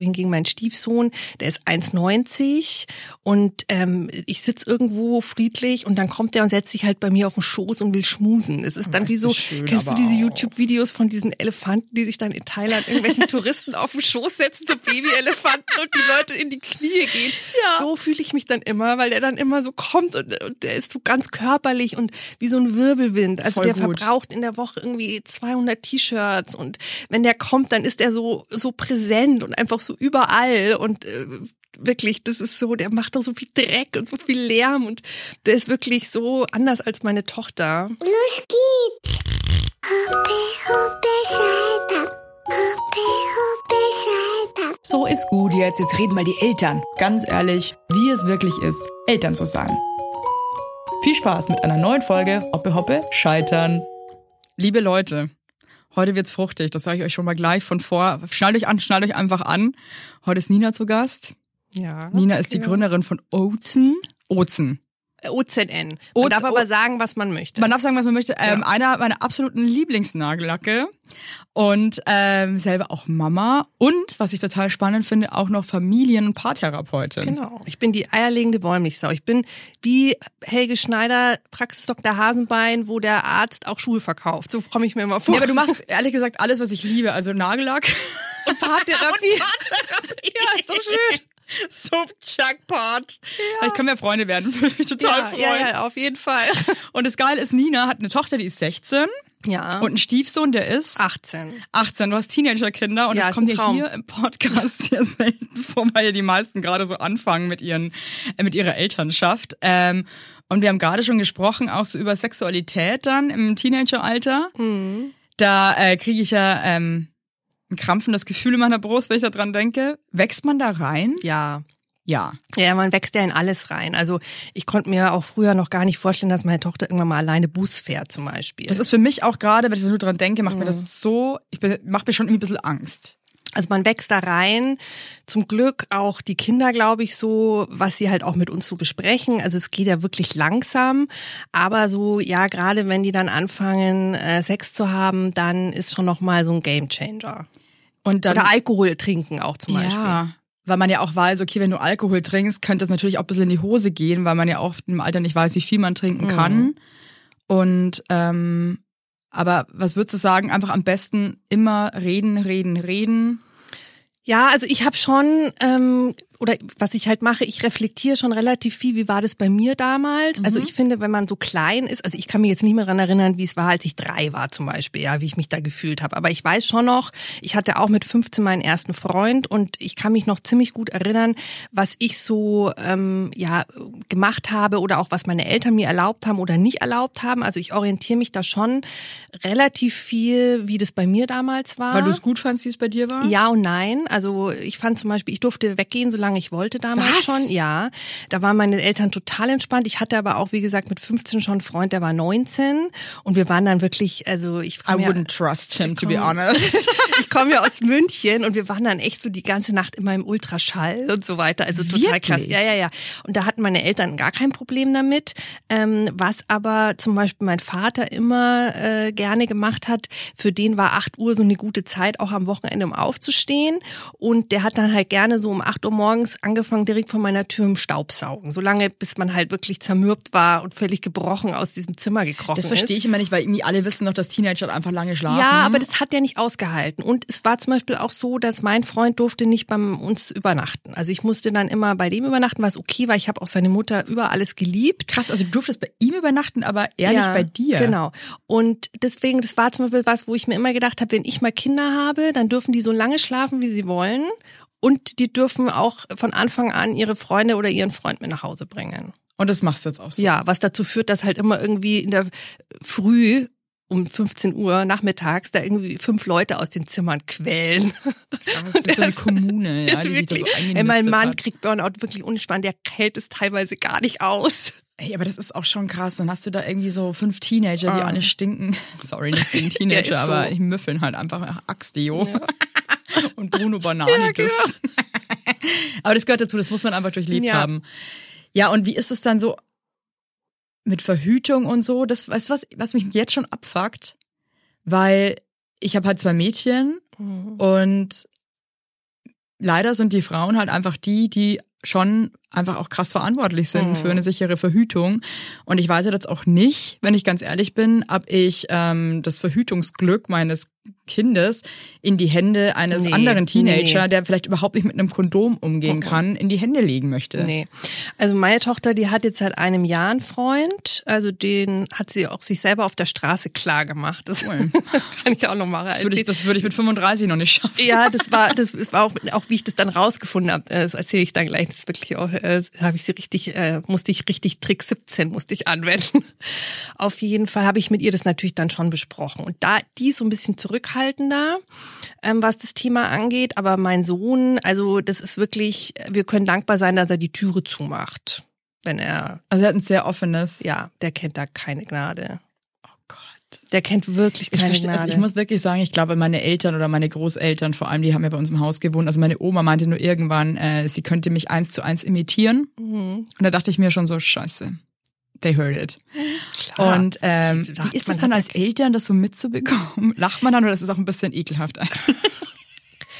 Hingegen mein Stiefsohn, der ist 1,90 und ähm, ich sitz irgendwo friedlich und dann kommt der und setzt sich halt bei mir auf den Schoß und will schmusen. Es ist dann Das wie so, schön, kennst du diese. YouTube-Videos von diesen Elefanten, die sich dann in Thailand irgendwelchen Touristen auf den Schoß setzen, so Baby-Elefanten und die Leute in die Knie gehen. Ja. So fühle ich mich dann immer, weil der dann immer so kommt und, und der ist so ganz körperlich und wie so ein Wirbelwind. Also Voll der gut. verbraucht in der Woche irgendwie 200 T-Shirts und wenn der kommt, dann ist er so so präsent und einfach so überall und äh, wirklich, das ist so, der macht doch so viel Dreck und so viel Lärm und der ist wirklich so anders als meine Tochter. Los geht's! Hoppe, hoppe, Saltab. Hoppe, hoppe, Saltab. So ist gut jetzt. Jetzt reden mal die Eltern. Ganz ehrlich, wie es wirklich ist, Eltern zu sein. Viel Spaß mit einer neuen Folge Hoppe Hoppe Scheitern. Liebe Leute, heute wird's fruchtig. Das sage ich euch schon mal gleich von vor. Schnallt euch an, schnallt euch einfach an. Heute ist Nina zu Gast. Ja. Nina ist die. Gründerin von Ozen. Ozen. OZN. Man Oz- darf aber sagen, was man möchte. Man darf sagen, was man möchte. Ähm, Ja. Einer meiner absoluten Lieblingsnagellacke und ähm, selber auch Mama und was ich total spannend finde, auch noch Familien- und Paartherapeutin. Genau. Ich bin die eierlegende Wollmilchsau. Ich bin wie Helge Schneider, Praxisdoktor Hasenbein, wo der Arzt auch Schuhe verkauft. So komme ich mir immer vor. Nee, aber du machst ehrlich gesagt alles, was ich liebe. Also Nagellack. und Paartherapie. ja, ist so schön. So Jackpot. Ich kann mehr Freunde werden, würde mich total ja, freuen. ja, ja, auf jeden Fall. Und das Geile ist, Nina hat eine Tochter, die ist 16 Ja. und einen Stiefsohn, der ist 18. 18. Du hast Teenagerkinder und Ja, das kommt ja hier im Podcast sehr selten vor, weil ja die meisten gerade so anfangen mit ihren, äh, mit ihrer Elternschaft. Ähm, und wir haben gerade schon gesprochen, auch so über Sexualität dann im Teenageralter. Mhm. Da äh, kriege ich ja ähm, ein krampfendes Gefühl in meiner Brust, wenn ich daran denke. Wächst man da rein? Ja. Ja. Ja, man wächst ja in alles rein. Also ich konnte mir auch früher noch gar nicht vorstellen, dass meine Tochter irgendwann mal alleine Bus fährt zum Beispiel. Das ist für mich auch gerade, wenn ich nur dran denke, macht mir Mhm. das so, ich bin, macht mir schon irgendwie ein bisschen Angst. Also man wächst da rein. Zum Glück auch die Kinder, glaube ich, so, was sie halt auch mit uns so besprechen. Also es geht ja wirklich langsam. Aber so, ja, gerade wenn die dann anfangen, äh, Sex zu haben, dann ist schon nochmal so ein Gamechanger. Und dann, Oder Alkohol trinken auch zum Beispiel. Ja, weil man ja auch weiß, okay, wenn du Alkohol trinkst, könnte das natürlich auch ein bisschen in die Hose gehen, weil man ja oft im Alter nicht weiß, wie viel man trinken Mhm. kann. Und ähm, aber was würdest du sagen? Einfach am besten immer reden, reden, reden. Ja, also ich habe schon, ähm, oder was ich halt mache, ich reflektiere schon relativ viel, wie war das bei mir damals. Also ich finde, wenn man so klein ist, also ich kann mich jetzt nicht mehr daran erinnern, wie es war, als ich drei war zum Beispiel, ja, wie ich mich da gefühlt habe. Aber ich weiß schon noch, ich hatte auch mit 15 meinen ersten Freund und ich kann mich noch ziemlich gut erinnern, was ich so ähm, ja gemacht habe oder auch was meine Eltern mir erlaubt haben oder nicht erlaubt haben. Also ich orientiere mich da schon relativ viel, wie das bei mir damals war. Weil du es gut fandst, wie es bei dir war? Ja und nein. Also ich fand zum Beispiel, ich durfte weggehen, solange ich wollte damals Was? schon. Ja, da waren meine Eltern total entspannt. Ich hatte aber auch, wie gesagt, mit 15 schon einen Freund, der war 19 und wir waren dann wirklich, also ich I komme ja, wouldn't trust him, to be honest. ich komme ja aus München und wir waren dann echt so die ganze Nacht immer im Ultraschall und so weiter. Also total Wirklich? krass. Ja, ja, ja. Und da hatten meine Eltern gar kein Problem damit. Ähm, was aber zum Beispiel mein Vater immer äh, gerne gemacht hat, für den war 8 Uhr so eine gute Zeit, auch am Wochenende, um aufzustehen. Und der hat dann halt gerne so um 8 Uhr morgens angefangen, direkt vor meiner Tür im Staubsaugen. So lange, bis man halt wirklich zermürbt war und völlig gebrochen aus diesem Zimmer gekrochen Das ist. verstehe ich immer nicht, weil irgendwie alle wissen noch, dass Teenager einfach lange schlafen. Ja, aber das hat er nicht ausgehalten. Und es war zum Beispiel auch so, dass mein Freund durfte nicht bei uns übernachten. Also ich musste dann immer bei dem übernachten, was okay war. Ich habe auch seine Mutter über alles geliebt. Krass, also du durftest bei ihm übernachten, aber er nicht bei dir. Genau. Und deswegen, das war zum Beispiel was, wo ich mir immer gedacht habe, wenn ich mal Kinder habe, dann dürfen die so lange schlafen, wie sie wollen. Und die dürfen auch von Anfang an ihre Freunde oder ihren Freund mit nach Hause bringen. Und das machst du jetzt auch so. Ja, was dazu führt, dass halt immer irgendwie in der Früh um 15 Uhr nachmittags da irgendwie fünf Leute aus den Zimmern quellen. Das ist so eine Kommune, ja, Das die ist sich da so wirklich, ey, mein Mann hat. kriegt Burnout wirklich unspannend, der hält es teilweise gar nicht aus. Ey, aber das ist auch schon krass. Dann hast du da irgendwie so fünf Teenager, die Ah. alle stinken. Sorry, nicht gegen Ja, Teenager, ist so. aber die müffeln halt einfach Axtio. Ja. Und Bruno Banani Ja, genau. aber das gehört dazu, das muss man einfach durchlebt Ja. haben. Ja, und wie ist es dann so mit Verhütung und so? Das, weißt du was, was mich jetzt schon abfuckt? Weil ich habe halt zwei Mädchen Mhm. und leider sind die Frauen halt einfach die, die schon einfach auch krass verantwortlich sind Mhm. für eine sichere Verhütung. Und ich weiß jetzt auch nicht, wenn ich ganz ehrlich bin, ob ich ähm, das Verhütungsglück meines Kindes in die Hände eines Nee, anderen Teenager, nee, der vielleicht überhaupt nicht mit einem Kondom umgehen Mhm. kann, in die Hände legen möchte. Nee. Also meine Tochter, die hat jetzt seit einem Jahr einen Freund. Also den hat sie auch sich selber auf der Straße klar gemaach. Das Cool. kann ich auch noch mal Das würde ich, das würde ich mit 35 noch nicht schaffen. Ja, das war, das war auch, auch wie ich das dann rausgefunden habe. Das erzähle ich dann gleich. Das ist wirklich auch, äh, habe ich sie richtig, äh, musste ich richtig Trick 17 musste ich anwenden. Auf jeden Fall habe ich mit ihr das natürlich dann schon besprochen. Und da die ist so ein bisschen zurückhaltender, ähm, was das Thema angeht. Aber mein Sohn, also das ist wirklich, wir können dankbar sein, dass er die Türe zumacht, wenn er, Also er hat ein sehr offenes. ja, der kennt da keine Gnade. Der kennt wirklich Ich, keine verstehe, Gnade. also ich muss wirklich sagen, ich glaube, meine Eltern oder meine Großeltern vor allem, die haben ja bei uns im Haus gewohnt. Also meine Oma meinte nur irgendwann, äh, sie könnte mich eins zu eins imitieren. Mhm. Und da dachte ich mir schon so, scheiße. They heard it. Klar. Und ähm, wie ist es dann als Eltern, das so mitzubekommen? Lacht man dann oder ist es auch ein bisschen ekelhaft?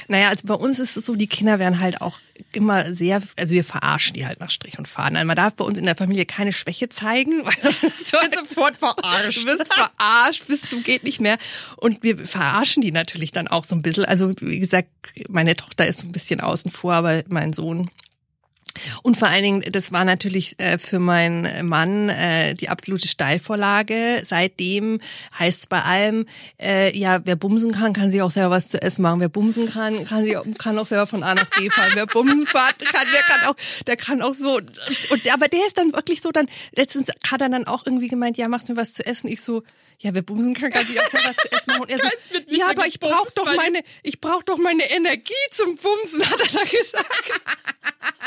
Naja, also bei uns ist es so, die Kinder werden halt auch immer sehr, also wir verarschen die halt nach Strich und Faden. Also man darf bei uns in der Familie keine Schwäche zeigen, weil das ist so sofort verarscht. Du wirst verarscht bis zum geht nicht mehr. Und wir verarschen die natürlich dann auch so ein bisschen. Also wie gesagt, meine Tochter ist ein bisschen außen vor, aber mein Sohn. Und vor allen Dingen, das war natürlich äh, für meinen Mann äh, die absolute Steilvorlage. Seitdem heißt es bei allem, äh, ja, wer bumsen kann, kann sich auch selber was zu essen machen. Wer bumsen kann, kann, sich, auch- kann auch selber von A nach B fahren. Wer bumsen fahren kann, der kann auch, der kann auch so. Und aber der ist dann wirklich so, dann letztens hat er dann auch irgendwie gemeint, ja, machst mir was zu essen? Ich so, ja, wer bumsen kann, kann sich auch selber was zu essen machen. Und er so, ja, aber ich brauche doch meine, ich brauche doch meine Energie zum Bumsen, hat er da gesagt.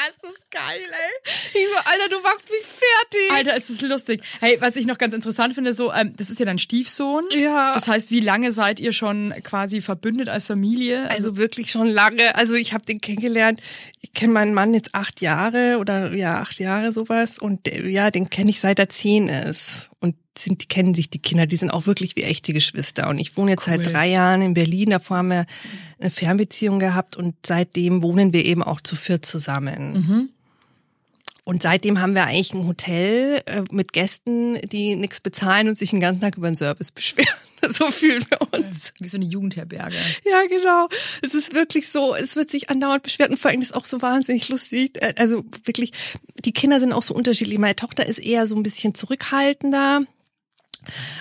ist das geil, ey. Ich so, Alter, du machst mich fertig. Alter, ist das lustig. Hey, was ich noch ganz interessant finde, so, ähm, das ist ja dein Stiefsohn. Ja. Das heißt, wie lange seid ihr schon quasi verbündet als Familie? Also wirklich schon lange. Also ich habe den kennengelernt. Ich kenne meinen Mann jetzt acht Jahre oder ja acht Jahre sowas und ja, den kenne ich seit er zehn ist und sind die kennen sich die Kinder. Die sind auch wirklich wie echte Geschwister. Und ich wohne jetzt Cool. seit drei Jahren in Berlin. Davor haben wir eine Fernbeziehung gehabt und seitdem wohnen wir eben auch zu viert zusammen. Und seitdem haben wir eigentlich ein Hotel äh, mit Gästen, die nichts bezahlen und sich den ganzen Tag über den Service beschweren. So fühlen wir uns. wie so eine Jugendherberge. Ja, genau. Es ist wirklich so, es wird sich andauernd beschwert und vor allem ist es auch so wahnsinnig lustig. Äh, Also wirklich, die Kinder sind auch so unterschiedlich. Meine Tochter ist eher so ein bisschen zurückhaltender.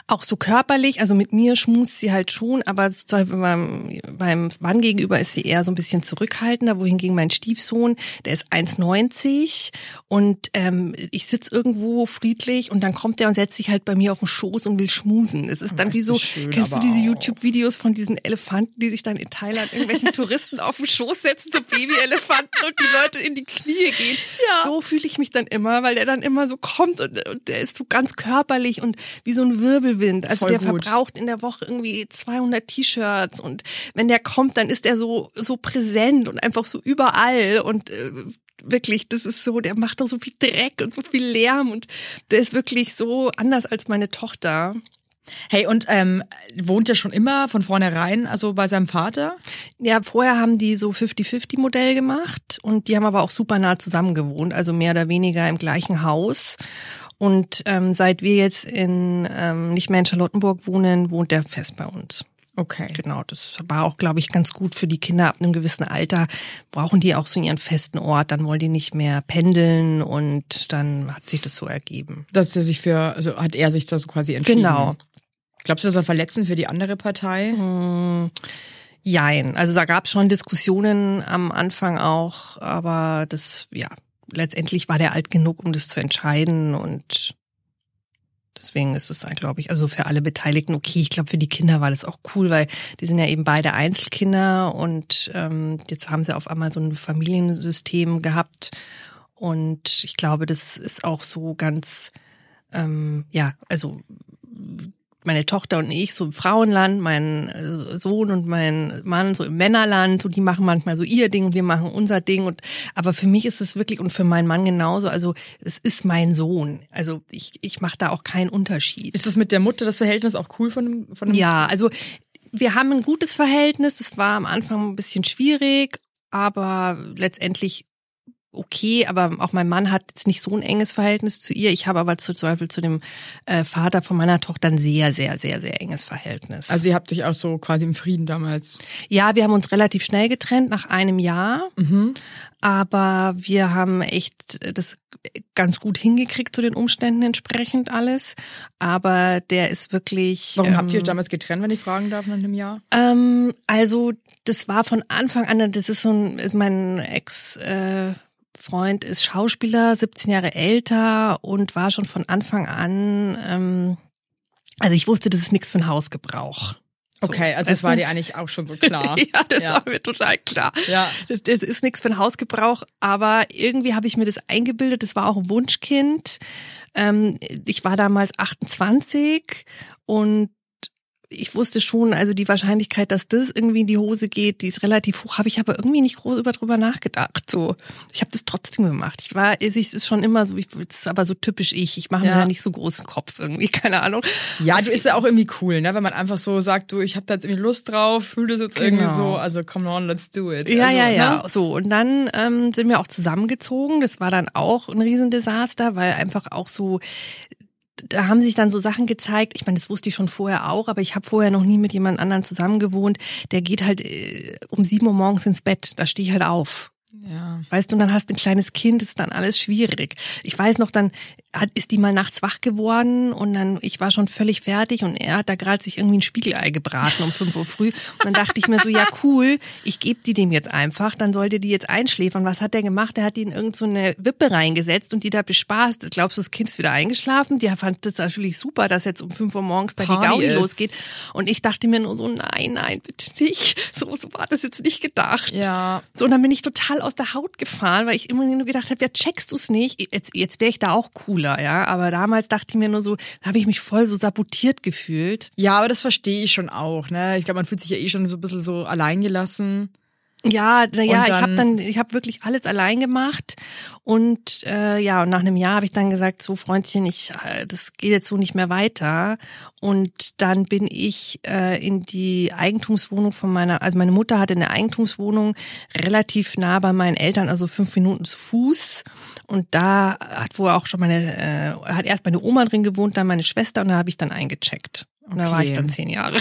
Auch so körperlich, also mit mir schmust sie halt schon, aber zum Beispiel beim, beim Mann gegenüber ist sie eher so ein bisschen zurückhaltender, wohingegen mein Stiefsohn, der ist 1,90 und ähm, ich sitz irgendwo friedlich und dann kommt der und setzt sich halt bei mir auf den Schoß und will schmusen. Es ist dann Das wie so, schön, kennst du diese. YouTube-Videos von diesen Elefanten, die sich dann in Thailand irgendwelchen Touristen auf den Schoß setzen, so Babyelefanten und die Leute in die Knie gehen. Ja. So fühle ich mich dann immer, weil der dann immer so kommt und, und der ist so ganz körperlich und wie so ein Wirbelwind. Also Voll der gut. verbraucht in der Woche irgendwie 200 T-Shirts und wenn der kommt, dann ist er so so präsent und einfach so überall und äh, wirklich, das ist so, der macht doch so viel Dreck und so viel Lärm und der ist wirklich so anders als meine Tochter. Hey, und ähm, wohnt er schon immer von vornherein, also bei seinem Vater? Ja, vorher haben die so 50-50-Modell gemacht und die haben aber auch super nah zusammen gewohnt, also mehr oder weniger im gleichen Haus. Und ähm, seit wir jetzt in ähm, nicht mehr in Charlottenburg wohnen, wohnt der fest bei uns. Okay. Genau, das war auch, glaube ich, ganz gut für die Kinder ab einem gewissen Alter. Brauchen die auch so ihren festen Ort, dann wollen die nicht mehr pendeln und dann hat sich das so ergeben. Dass er sich für, also hat er sich da so quasi entschieden. Genau. Glaubst du, das ist verletzend für die andere Partei? Jein. Also da gab es schon Diskussionen am Anfang auch, aber das, ja, letztendlich war der alt genug, um das zu entscheiden und deswegen ist es, glaube ich, also für alle Beteiligten okay. Ich glaube, für die Kinder war das auch cool, weil die sind ja eben beide Einzelkinder und ähm, jetzt haben sie auf einmal so ein Familiensystem gehabt und ich glaube, das ist auch so ganz, ähm, ja, also meine Tochter und ich so im Frauenland, mein äh, Sohn und mein Mann so im Männerland, so die machen manchmal so ihr Ding und wir machen unser Ding und aber für mich ist es wirklich und für meinen Mann genauso, also es ist mein Sohn. Also ich ich mache da auch keinen Unterschied. Ist das mit der Mutter das Verhältnis auch cool von, von dem Ja, also wir haben ein gutes Verhältnis, es war am Anfang ein bisschen schwierig aber letztendlich okay, aber auch mein Mann hat jetzt nicht so ein enges Verhältnis zu ihr. Ich habe aber zu, zum Beispiel zu dem äh, Vater von meiner Tochter ein sehr, sehr, sehr, sehr enges Verhältnis. Also ihr habt euch auch so quasi im Frieden damals. ja, wir haben uns relativ schnell getrennt, nach einem Jahr. Aber wir haben echt das ganz gut hingekriegt zu den Umständen entsprechend alles. Aber der ist wirklich. Warum ähm, habt ihr euch damals getrennt, wenn ich fragen darf, nach einem Jahr? Ähm, also das war von Anfang an, das ist so ein, ist mein Ex äh, Freund ist Schauspieler, 17 Jahre älter und war schon von Anfang an, ähm, also ich wusste, das ist nichts für einen Hausgebrauch. So, Okay, also das war dir eigentlich auch schon so klar. ja, das Ja. war mir total klar. Ja. Das, das ist nichts für einen Hausgebrauch, aber irgendwie habe ich mir das eingebildet. Das war auch ein Wunschkind. Ähm, ich war damals 28 und ich wusste schon, also die Wahrscheinlichkeit, dass das irgendwie in die Hose geht, die ist relativ hoch. Habe ich aber irgendwie nicht groß über drüber nachgedacht. So, ich habe das trotzdem gemacht. Ich war, es ist schon immer so, ich, das ist aber so typisch ich. Ich mache mir Ja. da nicht so großen Kopf irgendwie, keine Ahnung. Ja, du ist ja auch irgendwie cool, ne? Wenn man einfach so sagt, du, ich habe da jetzt irgendwie Lust drauf, fühl das jetzt irgendwie Genau. so, also come on, let's do it. Ja, also, ja, ja. Ne? So, und dann ähm, sind wir auch zusammengezogen. Das war dann auch ein Riesendesaster, weil einfach auch so, da haben sich dann so Sachen gezeigt. Ich meine, das wusste ich schon vorher auch, aber ich habe vorher noch nie mit jemand anderem zusammen gewohnt. Der geht halt äh, um sieben Uhr morgens ins Bett. Da stehe ich halt auf. Ja. Weißt du, und dann hast du ein kleines Kind, ist dann alles schwierig. Ich weiß noch, dann hat, ist die mal nachts wach geworden und dann, ich war schon völlig fertig und er hat da gerade sich irgendwie ein Spiegelei gebraten um 5 Uhr früh. Und dann dachte ich mir so, ja cool, ich gebe die dem jetzt einfach, dann sollte die jetzt einschläfern. Was hat der gemacht? Der hat die in irgend so eine Wippe reingesetzt und die da bespaßt. Glaubst du, das Kind ist wieder eingeschlafen? Die fand das natürlich super, dass jetzt um 5 Uhr morgens da die Gaudi ist. losgeht. Und ich dachte mir nur so, nein, nein, bitte nicht. So, so war das jetzt nicht gedacht. Ja. So, und dann bin ich total aus der Haut gefahren, weil ich immer nur gedacht habe, ja, checkst du's nicht? Jetzt, jetzt wäre ich da auch cooler, ja. Aber damals dachte ich mir nur so, da habe ich mich voll so sabotiert gefühlt. Ja, aber das verstehe ich schon auch, ne? Ich glaube, man fühlt sich ja eh schon so ein bisschen so alleingelassen. Ja, na ja, Und ich habe dann- ich habe wirklich alles allein gemacht und äh, ja, und nach einem Jahr habe ich dann gesagt, so Freundchen, ich, äh, das geht jetzt so nicht mehr weiter. Und dann bin ich äh, in die Eigentumswohnung von meiner, also meine Mutter hatte eine Eigentumswohnung relativ nah bei meinen Eltern, also fünf Minuten zu Fuß. Und da hat wohl auch schon meine, äh, hat erst meine Oma drin gewohnt, dann meine Schwester und da habe ich dann eingecheckt. Und da war ich Okay. dann zehn Jahre.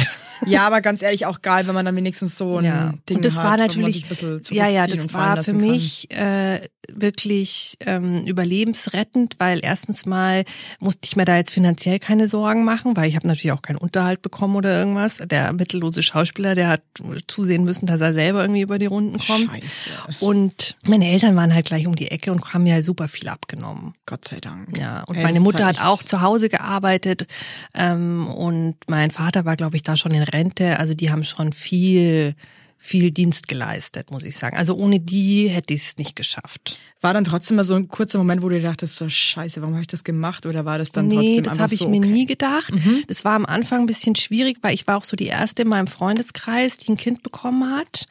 Ja, aber ganz ehrlich, auch geil, wenn man dann wenigstens so ein Ja, Ding und das hat, war natürlich, sich ein bisschen ja, ja, das war für kann. mich äh, wirklich ähm, überlebensrettend, weil erstens mal musste ich mir da jetzt finanziell keine Sorgen machen, weil ich habe natürlich auch keinen Unterhalt bekommen oder irgendwas. Der mittellose Schauspieler, der hat zusehen müssen, dass er selber irgendwie über die Runden kommt. Scheiße. Und meine Eltern waren halt gleich um die Ecke und haben mir halt super viel abgenommen. Gott sei Dank. Ja, und Ey, meine Mutter halt hat auch zu Hause gearbeitet ähm, und mein Vater war, glaube ich, da schon in Rente. Also die haben schon viel, viel Dienst geleistet, muss ich sagen. Also ohne die hätte ich es nicht geschafft. War dann trotzdem mal so ein kurzer Moment, wo du dir dachtest, so scheiße, warum habe ich das gemacht? Oder war das dann nee, trotzdem das habe ich so, mir okay. Mhm. nie gedacht. Das war am Anfang ein bisschen schwierig, weil ich war auch so die erste in meinem Freundeskreis, die ein Kind bekommen hat.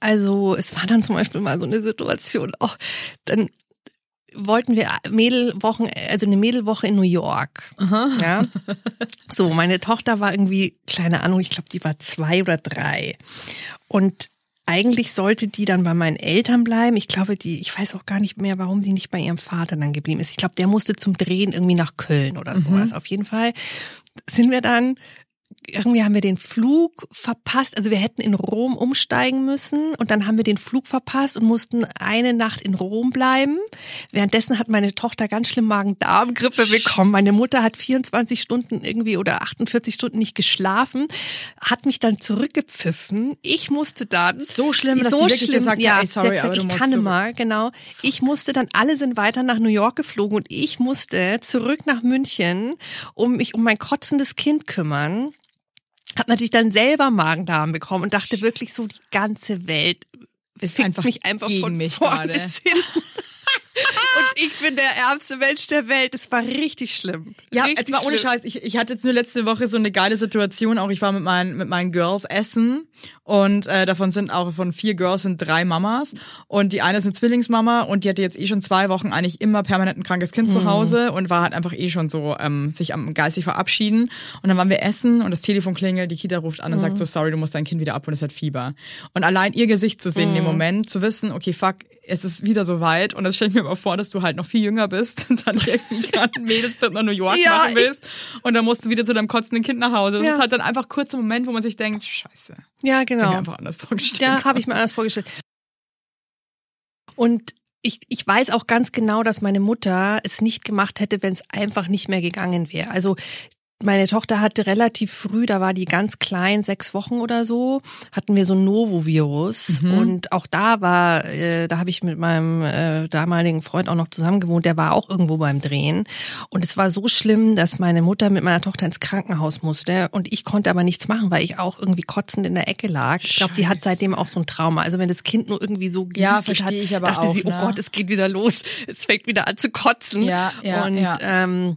Also es war dann zum Beispiel mal so eine Situation, auch dann wollten wir Mädelwochen, also eine Mädelwoche in New York. Ja. So, meine Tochter war irgendwie, keine Ahnung, ich glaube, die war zwei oder drei. Und eigentlich sollte die dann bei meinen Eltern bleiben. Ich glaube, die, ich weiß auch gar nicht mehr, warum die nicht bei ihrem Vater dann geblieben ist. Ich glaube, der musste zum Drehen irgendwie nach Köln oder sowas. Auf jeden Fall sind wir dann irgendwie haben wir den Flug verpasst. Also wir hätten in Rom umsteigen müssen und dann haben wir den Flug verpasst und mussten eine Nacht in Rom bleiben. Währenddessen hat meine Tochter ganz schlimm Magen-Darm-Grippe bekommen. Meine Mutter hat 24 Stunden irgendwie oder 48 Stunden nicht geschlafen, hat mich dann zurückgepfiffen. Ich musste dann So schlimm, dass so sie wirklich schlimm, gesagt hat, ja, ey, sie sorry, hat gesagt, ich kann immer, genau. Ich musste dann, alle sind weiter nach New York geflogen und ich musste zurück nach München, um mich um mein kotzendes Kind kümmern. Hab natürlich dann selber Magen-Darm bekommen und dachte wirklich so, die ganze Welt Ist fickt einfach mich einfach gegen von mich vorn bis. und Ich bin der ärmste Mensch der Welt. Es war richtig schlimm. Ja, richtig jetzt mal ohne. Scheiß. Ich, ich hatte jetzt nur letzte Woche so eine geile Situation. Auch ich war mit meinen, mit meinen Girls essen und äh, davon sind auch von vier Girls sind drei Mamas und die eine ist eine Zwillingsmama und die hatte jetzt eh schon zwei Wochen eigentlich immer permanent ein krankes Kind Mhm. zu Hause und war halt einfach eh schon so ähm, sich am geistig verabschieden. Und dann waren wir essen und das Telefon klingelt, die Kita ruft an und Mhm. sagt so, sorry, du musst dein Kind wieder ab und es hat Fieber. Und allein ihr Gesicht zu sehen in dem Mhm. Moment, zu wissen, okay, fuck, es ist wieder so weit und das stelle ich mir mal vor, dass du halt noch viel jünger bist und dann irgendwie gerade einen Mädelstrip nach New York Ja, machen willst und dann musst du wieder zu deinem kotzenden Kind nach Hause. Das Ja. ist halt dann einfach kurzer Moment, wo man sich denkt, scheiße, Ja, hab ich genau. mir einfach anders vorgestellt. Ja, habe ich mir anders vorgestellt. Und ich, ich weiß auch ganz genau, dass meine Mutter es nicht gemacht hätte, wenn es einfach nicht mehr gegangen wäre. Also meine Tochter hatte relativ früh, da war die ganz klein, sechs Wochen oder so, hatten wir so ein Novovirus. Mhm. Und auch da war, äh, da habe ich mit meinem äh, damaligen Freund auch noch zusammen gewohnt, der war auch irgendwo beim Drehen. Und es war so schlimm, dass meine Mutter mit meiner Tochter ins Krankenhaus musste. Und ich konnte aber nichts machen, weil ich auch irgendwie kotzend in der Ecke lag. Ich glaube, die hat seitdem auch so ein Trauma. Also wenn das Kind nur irgendwie so Ja, genieselt hat, verstehe ich aber dachte auch, sie, oh ne? Gott, es geht wieder los. Es fängt wieder an zu kotzen. Ja, ja, Und ja. Ähm,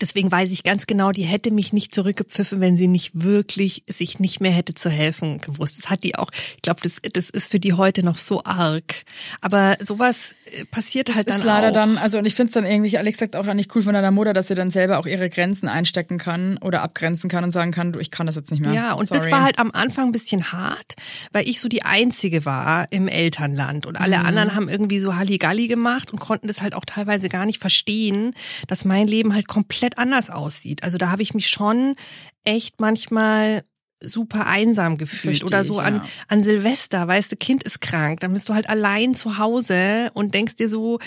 Deswegen weiß ich ganz genau, die hätte mich nicht zurückgepfiffen, wenn sie nicht wirklich sich nicht mehr hätte zu helfen gewusst. Das hat die auch. Ich glaube, das, das ist für die heute noch so arg. Aber sowas äh, passiert halt Das dann ist leider auch. dann, also und ich finde es dann irgendwie, Alex sagt auch nicht cool von deiner Mutter, dass sie dann selber auch ihre Grenzen einstecken kann oder abgrenzen kann und sagen kann, du, ich kann das jetzt nicht mehr. Ja, und Sorry. das war halt am Anfang ein bisschen hart, weil ich so die Einzige war im Elternland und alle anderen haben irgendwie so Halligalli gemacht und konnten das halt auch teilweise gar nicht verstehen, dass mein Leben halt komplett anders aussieht. Also da habe ich mich schon echt manchmal super einsam gefühlt Versteh oder ich, so an, ja. an Silvester, weißt du, Kind ist krank, dann bist du halt allein zu Hause und denkst dir so,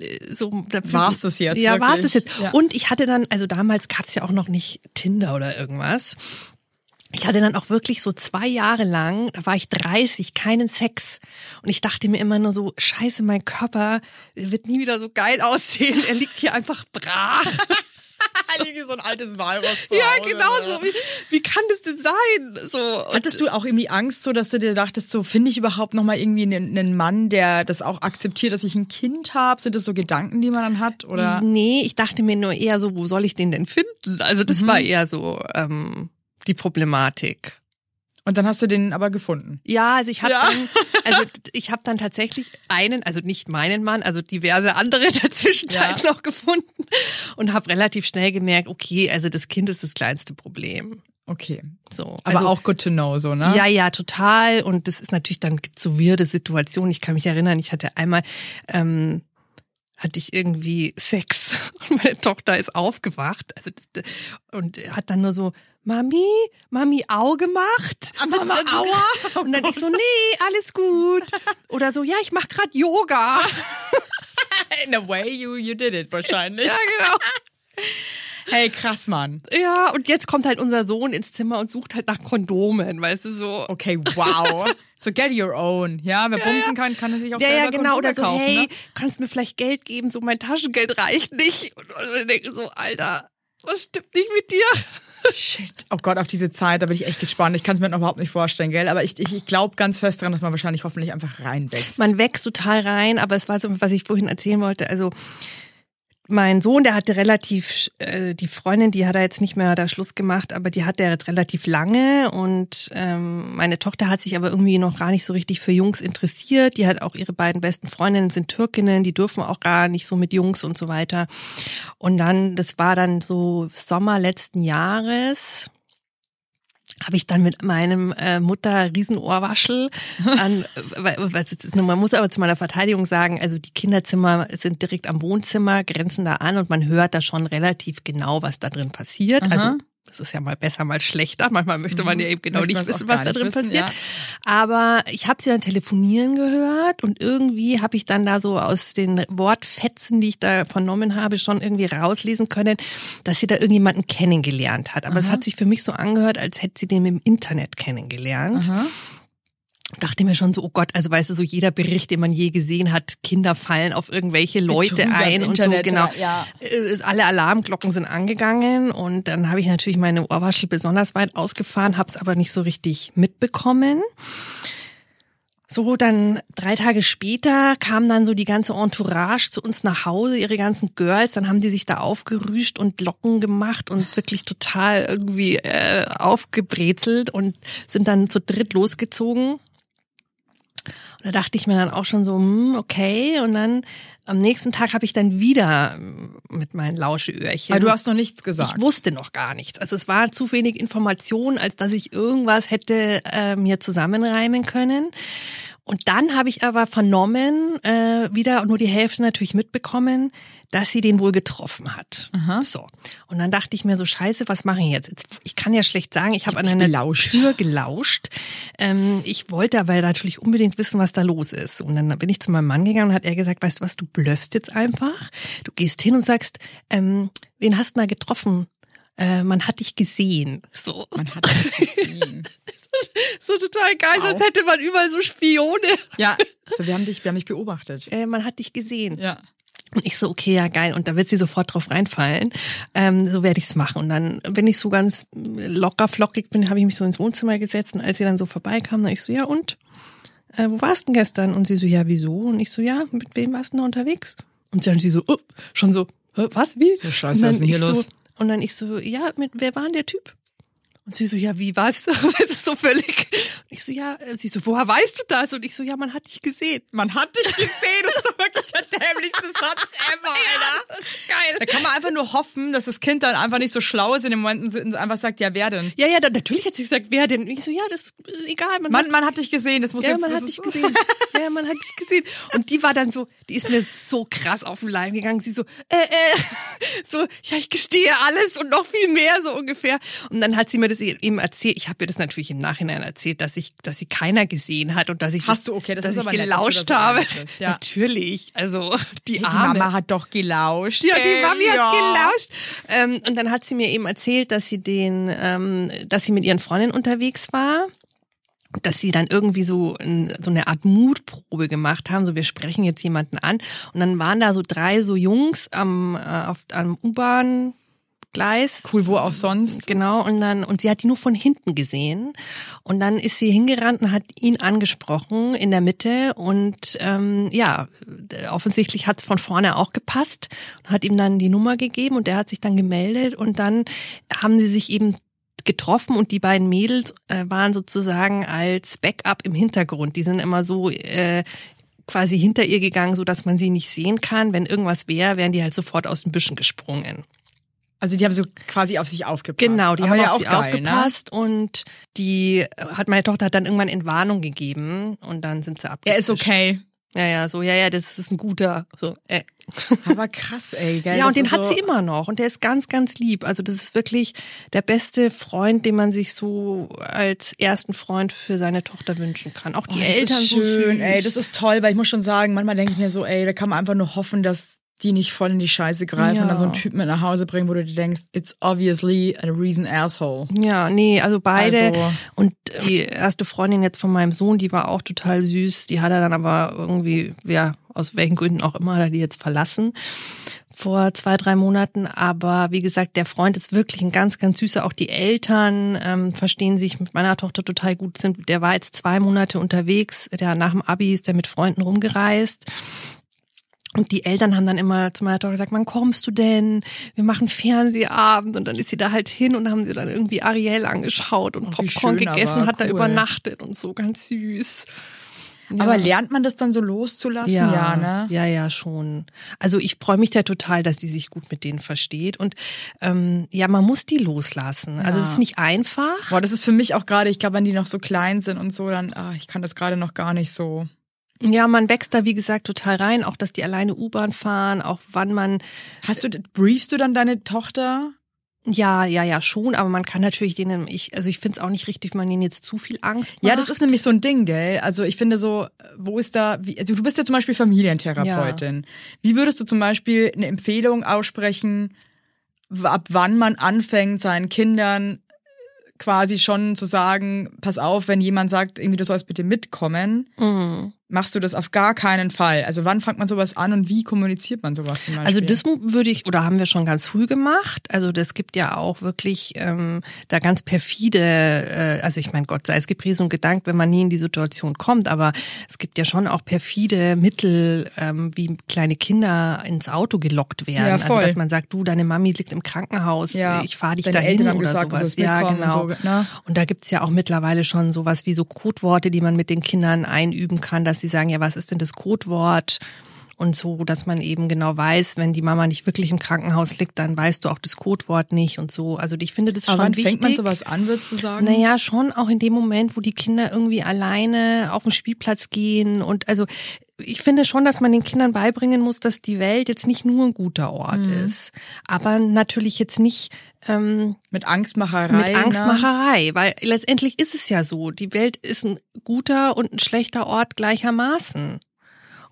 äh, so da War's das jetzt Ja, war's wirklich? das jetzt. Ja. Und ich hatte dann, also damals gab's ja auch noch nicht Tinder oder irgendwas. Ich hatte dann auch wirklich so zwei Jahre lang, da war ich 30, keinen Sex. Und ich dachte mir immer nur so, scheiße, mein Körper wird nie wieder so geil aussehen. Er liegt hier einfach brach. wie so ein altes Walross ja, Hause, genau ne? so. Wie, wie kann das denn sein? So. Hattest du auch irgendwie Angst, so dass du dir dachtest, so finde ich überhaupt noch mal irgendwie einen, einen Mann, der das auch akzeptiert, dass ich ein Kind habe? Sind das so Gedanken, die man dann hat? Oder Nee, ich dachte mir nur eher so, wo soll ich den denn finden? Also das Mhm. war eher so ähm, die Problematik. und dann hast du den aber gefunden. Ja, also ich habe Ja. dann, also ich habe dann tatsächlich einen, also nicht meinen Mann, also diverse andere der Zwischenzeit noch gefunden und habe relativ schnell gemerkt, okay, also das Kind ist das kleinste Problem. Okay. So, Aber also, auch good to know, so, ne? Ja, ja, total. Und das ist natürlich, dann gibt's so weirde Situationen. Ich kann mich erinnern, ich hatte einmal, ähm, hatte ich irgendwie Sex und meine Tochter ist aufgewacht also das, und hat dann nur so, Mami, Mami Au gemacht. Mama, Und dann so- aua. Und dann ich so, nee, alles gut. Oder so, ja, ich mach grad Yoga. In a way you, you did it wahrscheinlich. Ja, genau. Hey, krass, Mann. Ja, und jetzt kommt halt unser Sohn ins Zimmer und sucht halt nach Kondomen, weißt du, so. Okay, wow. So get your own. Ja, wer bumsen kann, kann er sich auch Ja, selber ja, genau. Kondome Oder so, kaufen, hey, ne? kannst du mir vielleicht Geld geben? So, mein Taschengeld reicht nicht. Und ich denke so, Alter, was stimmt nicht mit dir? Shit. Oh Gott, auf diese Zeit, da bin ich echt gespannt. Ich kann es mir noch überhaupt nicht vorstellen, gell? Aber ich, ich, ich glaube ganz fest daran, dass man wahrscheinlich hoffentlich einfach reinwächst. Man wächst total rein, aber es war so, was ich vorhin erzählen wollte. Also, mein Sohn, der hatte relativ, äh, die Freundin, die hat er jetzt nicht mehr da Schluss gemacht, aber die hat er jetzt relativ lange und ähm, meine Tochter hat sich aber irgendwie noch gar nicht so richtig für Jungs interessiert. Die hat auch ihre beiden besten Freundinnen sind Türkinnen, die dürfen auch gar nicht so mit Jungs und so weiter. Und dann, das war dann so Sommer letzten Jahres habe ich dann mit meinem äh, Mutter Riesenohrwaschel an, weil, weil, ist- man muss aber zu meiner Verteidigung sagen, also die Kinderzimmer sind direkt am Wohnzimmer, grenzen da an und man hört da schon relativ genau, was da drin passiert. Aha. Also das ist ja mal besser, mal schlechter. Manchmal möchte man ja eben genau Möchte nicht wissen, was da drin wissen, passiert. ja. Aber ich habe sie dann telefonieren gehört und irgendwie habe ich dann da so aus den Wortfetzen, die ich da vernommen habe, schon irgendwie rauslesen können, dass sie da irgendjemanden kennengelernt hat. Aber es hat sich für mich so angehört, als hätte sie den im Internet kennengelernt. Dachte mir schon so, oh Gott, also weißt du, so jeder Bericht, den man je gesehen hat, Kinder fallen auf irgendwelche Leute Betrüger ein und Internet, so, genau. ja. Äh, Alle Alarmglocken sind angegangen und dann habe ich natürlich meine Ohrwaschel besonders weit ausgefahren, habe es aber nicht so richtig mitbekommen. So, dann drei Tage später kam dann so die ganze Entourage zu uns nach Hause, ihre ganzen Girls. Dann haben die sich da aufgerüscht und Locken gemacht und wirklich total irgendwie äh, aufgebrezelt und sind dann zu dritt losgezogen. Da dachte ich mir dann auch schon so, hm, okay. Und dann am nächsten Tag habe ich dann wieder mit meinen Lauscheöhrchen. Aber du hast noch nichts gesagt. Ich wusste noch gar nichts. Also es war zu wenig Information, als dass ich irgendwas hätte äh, mir zusammenreimen können. Und dann habe ich aber vernommen, äh, wieder nur die Hälfte natürlich mitbekommen, dass sie den wohl getroffen hat. Aha. So. Und dann dachte ich mir so, scheiße, was mache ich jetzt? jetzt ich kann ja schlecht sagen, ich habe an einer gelauscht. Tür gelauscht. Ähm, ich wollte aber natürlich unbedingt wissen, was da los ist. Und dann bin ich zu meinem Mann gegangen und hat er gesagt, weißt du was, du blöffst jetzt einfach. Du gehst hin und sagst, ähm, wen hast du da getroffen? Äh, man hat dich gesehen. So. Man hat es gesehen. So total geil, Wow. sonst hätte man überall so Spione. Ja, also wir haben dich, wir haben dich beobachtet. Äh, man hat dich gesehen. Ja. Und ich so, okay, ja geil. Und da wird sie sofort drauf reinfallen. Ähm, so werde ich's machen. Und dann, wenn ich so ganz locker flockig bin, habe ich mich so ins Wohnzimmer gesetzt. Und als sie dann so vorbeikam, dann ich so, ja und? Äh, wo warst du denn gestern? Und sie so, ja, wieso? Und ich so, ja, mit wem warst du denn da unterwegs? Und dann sie so, oh, schon so, "Hä, was, wie? Ja, scheiße, was ist denn hier ich so, los? Und dann ich so, ja, mit wer war denn der Typ? Und sie so, ja, wie was? Das ist so völlig. Und ich so, ja, äh, sie so, woher weißt du das? Und ich so, ja, man hat dich gesehen. Man hat dich gesehen. Das ist doch wirklich der dämlichste Satz ever, Alter. Geil. Da kann man einfach nur hoffen, dass das Kind dann einfach nicht so schlau ist in den Momenten und einfach sagt, ja, wer denn? Ja, ja, da, natürlich hat sie gesagt, wer denn? Und ich so, ja, das ist egal. Man, Man, hat, man hat dich gesehen, das muss ja, jetzt... man hat dich gesehen. Ja, man hat dich gesehen. Und die war dann so, die ist mir so krass auf den Leim gegangen. Sie so, äh, äh, so, ja, ich gestehe alles und noch viel mehr, so ungefähr. Und dann hat sie mir das eben erzählt. Ich habe ihr das natürlich im Nachhinein erzählt, dass ich, dass sie keiner gesehen hat und dass ich Hast das, du, okay, das dass ist ich nett, dass gelauscht so habe. bist, ja. Natürlich, also die, Die Arme. Mama hat doch gelauscht. Ja, die? Mami hat Ja. gelauscht. Ähm, und dann hat sie mir eben erzählt, dass sie den, ähm, dass sie mit ihren Freundinnen unterwegs war. Dass sie dann irgendwie so, so eine Art Mutprobe gemacht haben, so wir sprechen jetzt jemanden an. Und dann waren da so drei so Jungs am, äh, auf, am U-Bahn-Gleis. Cool, wo auch sonst. Genau, und dann, und sie hat die nur von hinten gesehen. Und dann ist sie hingerannt und hat ihn angesprochen in der Mitte. Und ähm, ja, offensichtlich hat es von vorne auch gepasst und hat ihm dann die Nummer gegeben und er hat sich dann gemeldet und dann haben sie sich eben getroffen und die beiden Mädels äh, waren sozusagen als Backup im Hintergrund. Die sind immer so äh, quasi hinter ihr gegangen, so dass man sie nicht sehen kann. Wenn irgendwas wäre, wären die halt sofort aus den Büschen gesprungen. Also die haben so quasi auf sich aufgepasst. Genau, die Aber haben ja auf auch sie geil, ne? aufgepasst und die äh, hat meine Tochter hat dann irgendwann Entwarnung gegeben und dann sind sie Er abgezischt. ist okay. Ja, ja, so, ja, ja, das ist ein guter. So, äh. Aber krass, ey, gell? Ja, das und den hat so, sie immer noch und der ist ganz, ganz lieb. Also das ist wirklich der beste Freund, den man sich so als ersten Freund für seine Tochter wünschen kann. Auch die Oh, das Eltern ist so schön, ey, das ist toll, weil ich muss schon sagen, manchmal denke ich mir so, ey, da kann man einfach nur hoffen, dass die nicht voll in die Scheiße greifen Ja. und dann so einen Typen mit nach Hause bringen, wo du dir denkst, it's obviously a reason asshole. Ja, nee, also beide. Also- Und die erste Freundin jetzt von meinem Sohn, die war auch total süß. Die hat er dann aber irgendwie, ja, aus welchen Gründen auch immer, hat er die jetzt verlassen vor zwei, drei Monaten. Aber wie gesagt, der Freund ist wirklich ein ganz, ganz süßer. Auch die Eltern ähm, verstehen sich mit meiner Tochter total gut. Sind, der war jetzt zwei Monate unterwegs. Der nach dem Abi ist der mit Freunden rumgereist. Und die Eltern haben dann immer zu meiner Tochter gesagt, wann kommst du denn? Wir machen Fernsehabend. Und dann ist sie da halt hin und haben sie dann irgendwie Ariel angeschaut und wie Popcorn schön, gegessen, hat da cool. übernachtet und so ganz süß. Ja. Aber lernt man das dann so loszulassen? Ja, ne? Ja, ja, schon. Also ich freue mich da total, dass die sich gut mit denen versteht. Und ähm, ja, man muss die loslassen. Also Ja. es ist nicht einfach. Boah, das ist für mich auch gerade, ich glaube, wenn die noch so klein sind und so, dann, ah, ich kann das gerade noch gar nicht so. Ja, man wächst da, wie gesagt, total rein. Auch, dass die alleine U-Bahn fahren, auch wann man Hast du, briefst du dann deine Tochter? Ja, ja, ja, schon, aber man kann natürlich denen, ich, also ich finde es auch nicht richtig, wenn man denen jetzt zu viel Angst macht. Ja, das ist nämlich so ein Ding, gell? Also ich finde so, wo ist da, wie, also du bist ja zum Beispiel Familientherapeutin. Wie würdest du zum Beispiel eine Empfehlung aussprechen, ab wann man anfängt, seinen Kindern quasi schon zu sagen, pass auf, wenn jemand sagt, irgendwie du sollst bitte mitkommen, Mhm. Machst du das auf gar keinen Fall? Also wann fängt man sowas an und wie kommuniziert man sowas zum Beispiel? Also das würde ich, oder haben wir schon ganz früh gemacht. Also das gibt ja auch wirklich ähm, da ganz perfide, äh, also ich meine, Gott sei es gepriesen und gedankt, wenn man nie in die Situation kommt, aber es gibt ja schon auch perfide Mittel, ähm, wie kleine Kinder ins Auto gelockt werden. Ja, voll. Also dass man sagt, du, deine Mami liegt im Krankenhaus, Ja. ich fahre dich Deine dahin Eltern haben oder gesagt, sowas. Ja, mitkommen und genau. so, ne? Und da gibt's ja auch mittlerweile schon sowas wie so Codeworte, die man mit den Kindern einüben kann, dass sie sagen, ja, was ist denn das Codewort? Und so, dass man eben genau weiß, wenn die Mama nicht wirklich im Krankenhaus liegt, dann weißt du auch das Codewort nicht und so. Also ich finde das Aber schon wann wichtig. fängt man sowas an, würdest du sagen? Naja, schon auch in dem Moment, wo die Kinder irgendwie alleine auf den Spielplatz gehen. Und also ich finde schon, dass man den Kindern beibringen muss, dass die Welt jetzt nicht nur ein guter Ort Mhm. ist. Aber natürlich jetzt nicht ähm, Mit Angstmacherei. mit Ne? Angstmacherei, weil letztendlich ist es ja so, die Welt ist ein guter und ein schlechter Ort gleichermaßen.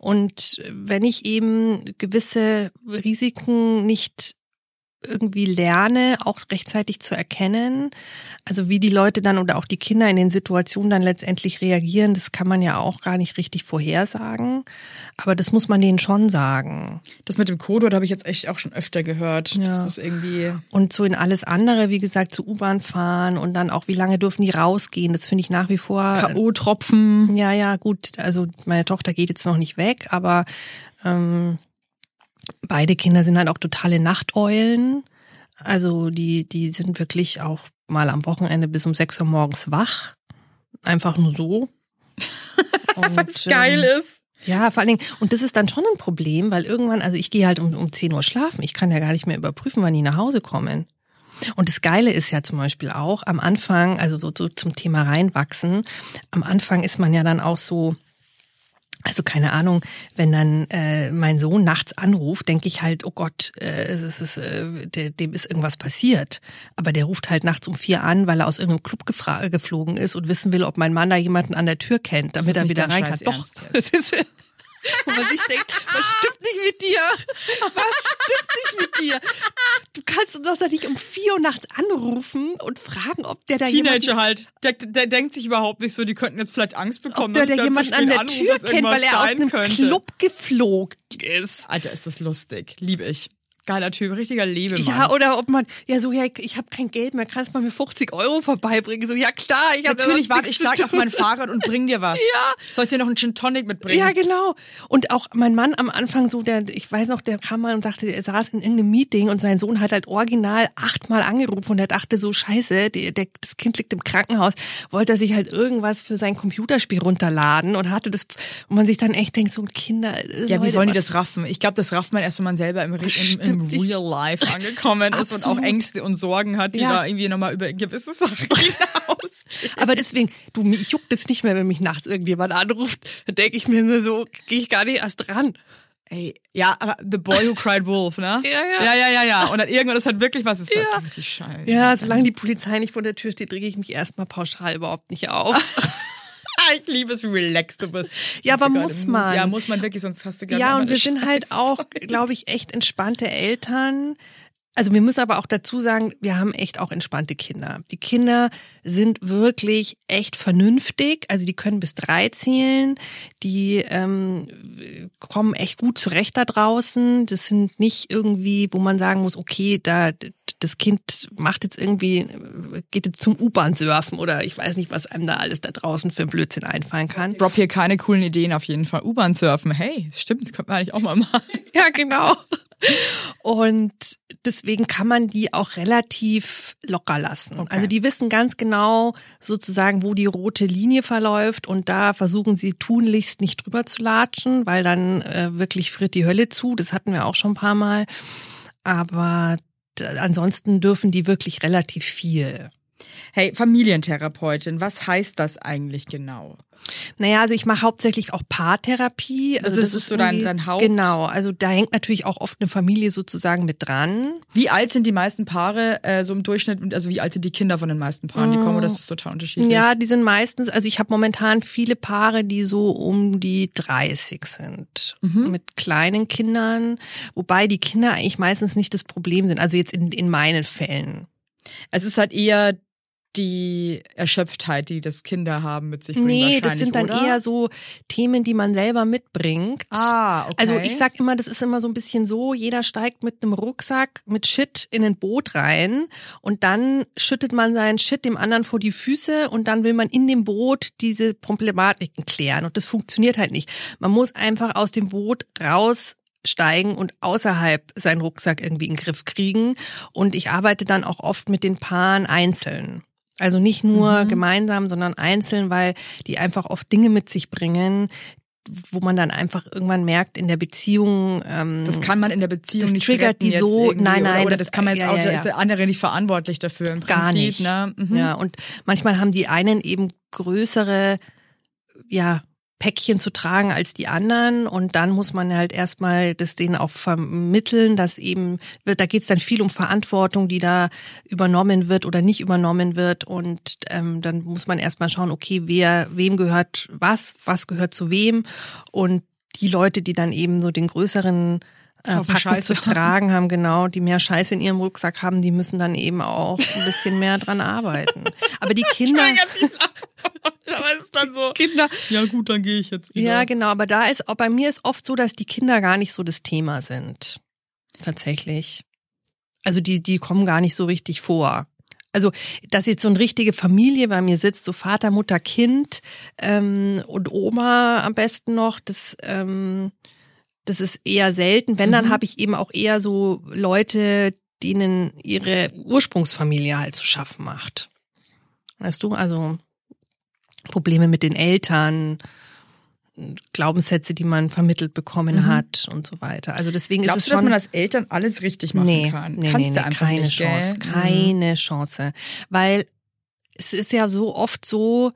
Und wenn ich eben gewisse Risiken nicht irgendwie lerne, auch rechtzeitig zu erkennen, also wie die Leute dann oder auch die Kinder in den Situationen dann letztendlich reagieren, das kann man ja auch gar nicht richtig vorhersagen. Aber das muss man denen schon sagen. Das mit dem Codewort habe ich jetzt echt auch schon öfter gehört. Ja. Das ist irgendwie. Und so in alles andere, wie gesagt, zu U-Bahn fahren und dann auch, wie lange dürfen die rausgehen, das finde ich nach wie vor. K.O.-Tropfen. Ja, ja, gut. Also meine Tochter geht jetzt noch nicht weg, aber ähm, beide Kinder sind halt auch totale Nachteulen. Also die, die sind wirklich auch mal am Wochenende bis um sechs Uhr morgens wach. Einfach nur so. Und, Was geil ähm, ist. ja, vor allen Dingen, und das ist dann schon ein Problem, weil irgendwann, also ich gehe halt um, um 10 Uhr schlafen. Ich kann ja gar nicht mehr überprüfen, wann die nach Hause kommen. Und das Geile ist ja zum Beispiel auch, am Anfang, also so, so zum Thema reinwachsen, am Anfang ist man ja dann auch so, also keine Ahnung, wenn dann äh, mein Sohn nachts anruft, denke ich halt, oh Gott, äh, es ist, äh, der, dem ist irgendwas passiert. Aber der ruft halt nachts um vier an, weil er aus irgendeinem Club gefra- geflogen ist und wissen will, ob mein Mann da jemanden an der Tür kennt, damit er wieder rein kann. Doch, es ist, wo man sich denkt, was stimmt nicht mit dir? Was stimmt nicht mit dir? Du kannst uns doch nicht um vier Uhr nachts anrufen und fragen, ob der da Teenager halt. Der, der denkt sich überhaupt nicht so, die könnten jetzt vielleicht Angst bekommen. ob der, dass der zu jemanden an der anrufe, Tür kennt, weil er aus einem könnte. Club geflogen ist. Alter, ist das lustig. Liebe ich. Geiler Typ, richtiger Lebemann. Ja, oder ob man, ja, so, ja, ich habe kein Geld mehr, kannst du mal mir 50 Euro vorbeibringen? So, ja klar, ich habe Natürlich, warte, ich steig auf mein Fahrrad und bring dir was. Ja. Soll ich dir noch einen Gin Tonic mitbringen? Ja, genau. Und auch mein Mann am Anfang so, der, ich weiß noch, der kam mal und sagte, er saß in irgendeinem Meeting und sein Sohn hat halt original achtmal angerufen und er dachte so, scheiße, der, der, das Kind liegt im Krankenhaus, wollte er sich halt irgendwas für sein Computerspiel runterladen und hatte das, und man sich dann echt denkt, so Kinder. äh, Ja, wie Leute, sollen die das raffen? Ich glaube, das rafft man erst, wenn man selber im, Re- im, im ich- Real Life angekommen ist und auch Absolut. Ängste und Sorgen hat, die Ja. da irgendwie nochmal über gewisse Sachen hinaus. Aber deswegen, du, mich juckt es nicht mehr, wenn mich nachts irgendjemand anruft. Dann denke ich mir so, gehe ich gar nicht erst dran. Ey, ja, aber The Boy Who Cried Wolf, ne? Ja, ja. Ja, ja, ja, ja. Und dann irgendwann ist halt wirklich was, ist Ja. halt richtig scheiße. Ja, solange die Polizei nicht vor der Tür steht, rege ich mich erstmal pauschal überhaupt nicht auf. Ich liebe es, wie relaxed du bist. Ja, aber muss man. Ja, muss man wirklich, sonst hast du gar Ja, und wir sind halt auch, glaube ich, echt entspannte Eltern. Also wir müssen aber auch dazu sagen, wir haben echt auch entspannte Kinder. Die Kinder sind wirklich echt vernünftig, also die können bis drei zählen, die ähm, kommen echt gut zurecht da draußen. Das sind nicht irgendwie, wo man sagen muss, okay, da das Kind macht jetzt irgendwie, geht jetzt zum U-Bahn surfen oder ich weiß nicht, was einem da alles da draußen für Blödsinn einfallen kann. Drop hier keine coolen Ideen auf jeden Fall. U-Bahn surfen, hey, stimmt, könnte man eigentlich auch mal machen. Ja, genau. Und deswegen kann man die auch relativ locker lassen. Okay. Also die wissen ganz genau sozusagen, wo die rote Linie verläuft und da versuchen sie tunlichst nicht drüber zu latschen, weil dann äh, wirklich friert die Hölle zu. Das hatten wir auch schon ein paar Mal. Aber ansonsten dürfen die wirklich relativ viel. Hey, Familientherapeutin, was heißt das eigentlich genau? Naja, also ich mache hauptsächlich auch Paartherapie. Also das ist so dein- dein Haupt- Genau, also da hängt natürlich auch oft eine Familie sozusagen mit dran. Wie alt sind die meisten Paare äh, so im Durchschnitt? Und Also wie alt sind die Kinder von den meisten Paaren, die kommen? Oder ist das total unterschiedlich? Ja, die sind meistens, also ich habe momentan viele Paare, die so um die 30 sind, Mhm. mit kleinen Kindern, wobei die Kinder eigentlich meistens nicht das Problem sind, also jetzt in, in meinen Fällen. Es ist halt eher die Erschöpftheit, die das Kinder haben mit sich bringen Nee, das sind dann oder? eher so Themen, die man selber mitbringt. Ah, okay. Also ich sag immer, das ist immer so ein bisschen so, jeder steigt mit einem Rucksack mit Shit in ein Boot rein und dann schüttet man seinen Shit dem anderen vor die Füße und dann will man in dem Boot diese Problematiken klären und das funktioniert halt nicht. Man muss einfach aus dem Boot raussteigen und außerhalb seinen Rucksack irgendwie in den Griff kriegen und ich arbeite dann auch oft mit den Paaren einzeln. Also nicht nur Mhm. gemeinsam, sondern einzeln, weil die einfach oft Dinge mit sich bringen, wo man dann einfach irgendwann merkt in der Beziehung. Ähm, Das kann man in der Beziehung Das nicht triggert die so- irgendwie, nein, oder, nein, oder das- das kann man jetzt ja, auch, ja, ja. ist der andere nicht verantwortlich dafür im Prinzip. Gar nicht. Ne? Mhm. Ja, und manchmal haben die einen eben größere, ja, Päckchen zu tragen als die anderen. Und dann muss man halt erstmal das denen auch vermitteln, dass eben, da geht es dann viel um Verantwortung, die da übernommen wird oder nicht übernommen wird. Und ähm, dann muss man erstmal schauen, okay, wer, wem gehört was, was gehört zu wem. Und die Leute, die dann eben so den größeren äh, Packen Scheiße zu tragen haben, genau, die mehr Scheiße in ihrem Rucksack haben, die müssen dann eben auch ein bisschen mehr dran arbeiten. Aber die Kinder, Aber ist dann so. Kinder, Ja gut, dann gehe ich jetzt wieder. ja genau, aber da ist, auch bei mir ist oft so, dass die Kinder gar nicht so das Thema sind. Tatsächlich. Also die, die kommen gar nicht so richtig vor. Also, dass jetzt so eine richtige Familie bei mir sitzt, so Vater, Mutter, Kind ähm, und Oma am besten noch, das, ähm, das ist eher selten. Wenn, dann Mhm. habe ich eben auch eher so Leute, denen ihre Ursprungsfamilie halt zu schaffen macht. Weißt du, also Probleme mit den Eltern, Glaubenssätze, die man vermittelt bekommen Mhm. hat und so weiter. Also deswegen Glaubst ist es du, dass schon man als Eltern alles richtig machen nee, kann? Nee, Kannst nee, nee, keine nicht, Chance, gell? Mhm. keine Chance, weil es ist ja so oft so,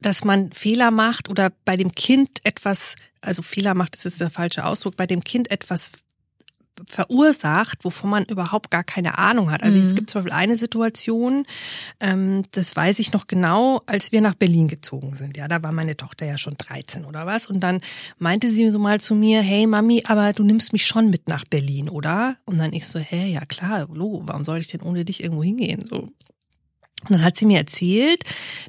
dass man Fehler macht oder bei dem Kind etwas, also Fehler macht, das ist der falsche Ausdruck, bei dem Kind etwas verursacht, wovon man überhaupt gar keine Ahnung hat. Also Mhm. es gibt zum Beispiel eine Situation, ähm, das weiß ich noch genau, als wir nach Berlin gezogen sind. Ja, da war meine Tochter ja schon 13 oder was. Und dann meinte sie so mal zu mir, hey Mami, aber du nimmst mich schon mit nach Berlin, oder? Und dann ich so, hä, ja klar, Logo, warum soll ich denn ohne dich irgendwo hingehen? So. Und dann hat sie mir erzählt,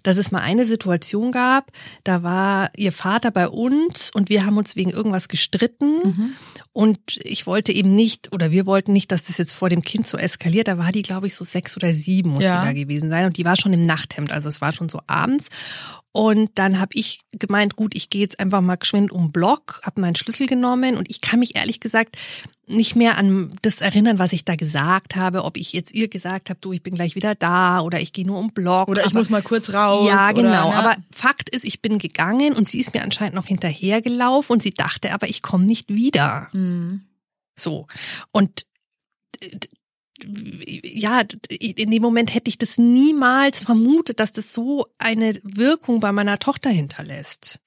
dass es mal eine Situation gab, da war ihr Vater bei uns und wir haben uns wegen irgendwas gestritten Mhm. und ich wollte eben nicht oder wir wollten nicht, dass das jetzt vor dem Kind so eskaliert. Da war die, glaube ich, so sechs oder sieben musste Ja. da gewesen sein und die war schon im Nachthemd, also es war schon so abends. Und dann habe ich gemeint, gut, ich gehe jetzt einfach mal geschwind um den Block, habe meinen Schlüssel genommen und ich kann mich ehrlich gesagt nicht mehr an das erinnern, was ich da gesagt habe, ob ich jetzt ihr gesagt habe, du, ich bin gleich wieder da oder ich gehe nur um den Block. Oder ich aber- muss mal kurz raus. ja, oder, genau. ne? Aber Fakt ist, ich bin gegangen und sie ist mir anscheinend noch hinterhergelaufen und sie dachte, aber ich komme nicht wieder. Mhm. So. Und ja, in dem Moment hätte ich das niemals vermutet, dass das so eine Wirkung bei meiner Tochter hinterlässt.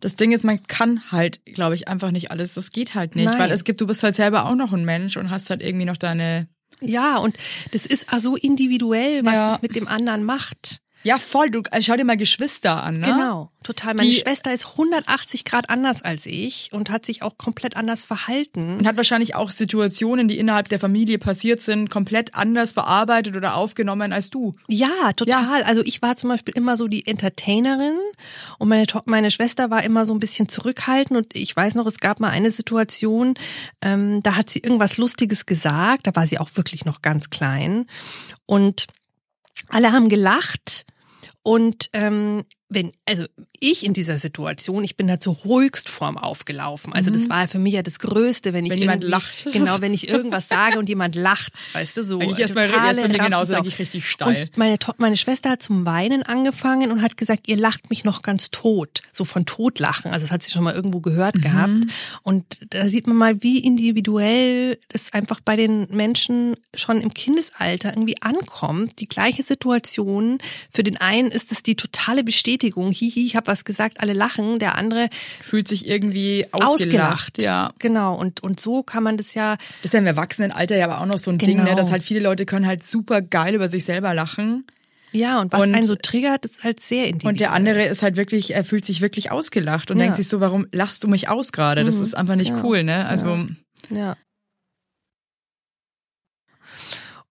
Das Ding ist, man kann halt, glaube ich, einfach nicht alles. Das geht halt nicht, Nein. weil es gibt, du bist halt selber auch noch ein Mensch und hast halt irgendwie noch deine. Ja, und das ist also individuell, was Ja. das mit dem anderen macht. Ja, voll. Du äh, schau dir mal Geschwister an, ne? Genau, total. Meine Die- Schwester ist 180 Grad anders als ich und hat sich auch komplett anders verhalten. Und hat wahrscheinlich auch Situationen, die innerhalb der Familie passiert sind, komplett anders verarbeitet oder aufgenommen als du. Ja, total. Also ich war zum Beispiel immer so die Entertainerin und meine, meine Schwester war immer so ein bisschen zurückhaltend und ich weiß noch, es gab mal eine Situation, ähm, da hat sie irgendwas Lustiges gesagt, da war sie auch wirklich noch ganz klein und alle haben gelacht und ähm, wenn, also ich in dieser Situation, ich bin da zur Höchstform aufgelaufen. Also das war für mich ja das Größte, wenn ich Mhm. Wenn jemand irgendwie- lacht. Genau, wenn ich irgendwas sage und jemand lacht, weißt du, so. Eigentlich erstmal totale erst genauso, eigentlich richtig steil. Und meine, meine Schwester hat zum Weinen angefangen und hat gesagt, ihr lacht mich noch ganz tot. So von Totlachen. Also das hat sie schon mal irgendwo gehört Mhm. gehabt. Und da sieht man mal, wie individuell das einfach bei den Menschen schon im Kindesalter irgendwie ankommt. Die gleiche Situation. Für den einen ist es die totale Bestätigung. Hihi, ich habe was gesagt, alle lachen. Der andere Fühlt sich irgendwie ausgelacht. ausgelacht. Ja. Genau. Und, und so kann man das ja Das ist ja im Erwachsenenalter ja aber auch noch so ein Ding, ne, Genau. dass halt viele Leute können halt super geil über sich selber lachen. Ja, und was Und- einen so triggert, ist halt sehr individuell. Und der andere ist halt wirklich, er fühlt sich wirklich ausgelacht und Ja. denkt sich so, warum lachst du mich aus gerade? Das Mhm. ist einfach nicht Ja. cool, ne? Also, Ja.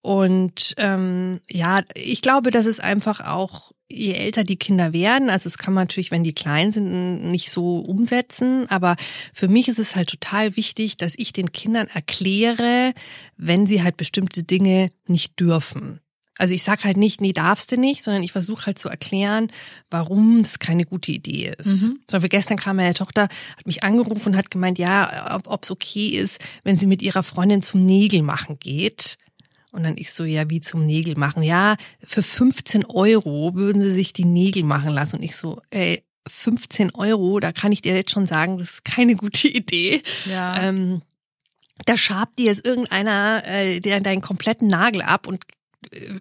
Und ähm, ja, ich glaube, dass es einfach auch, je älter die Kinder werden, also es kann man natürlich, wenn die klein sind, nicht so umsetzen, aber für mich ist es halt total wichtig, dass ich den Kindern erkläre, wenn sie halt bestimmte Dinge nicht dürfen. Also ich sag halt nicht, nee, darfst du nicht, sondern ich versuche halt zu erklären, warum das keine gute Idee ist. Mhm. Zum Beispiel gestern kam meine Tochter, hat mich angerufen und hat gemeint, ja, ob es okay ist, wenn sie mit ihrer Freundin zum Nägel machen geht. Und dann ich so, ja, wie zum Nägel machen? Ja, für 15 Euro würden sie sich die Nägel machen lassen. Und ich so, ey, 15 Euro, da kann ich dir jetzt schon sagen, das ist keine gute Idee. Ja. Ähm, da schabt dir jetzt irgendeiner äh, der deinen kompletten Nagel ab und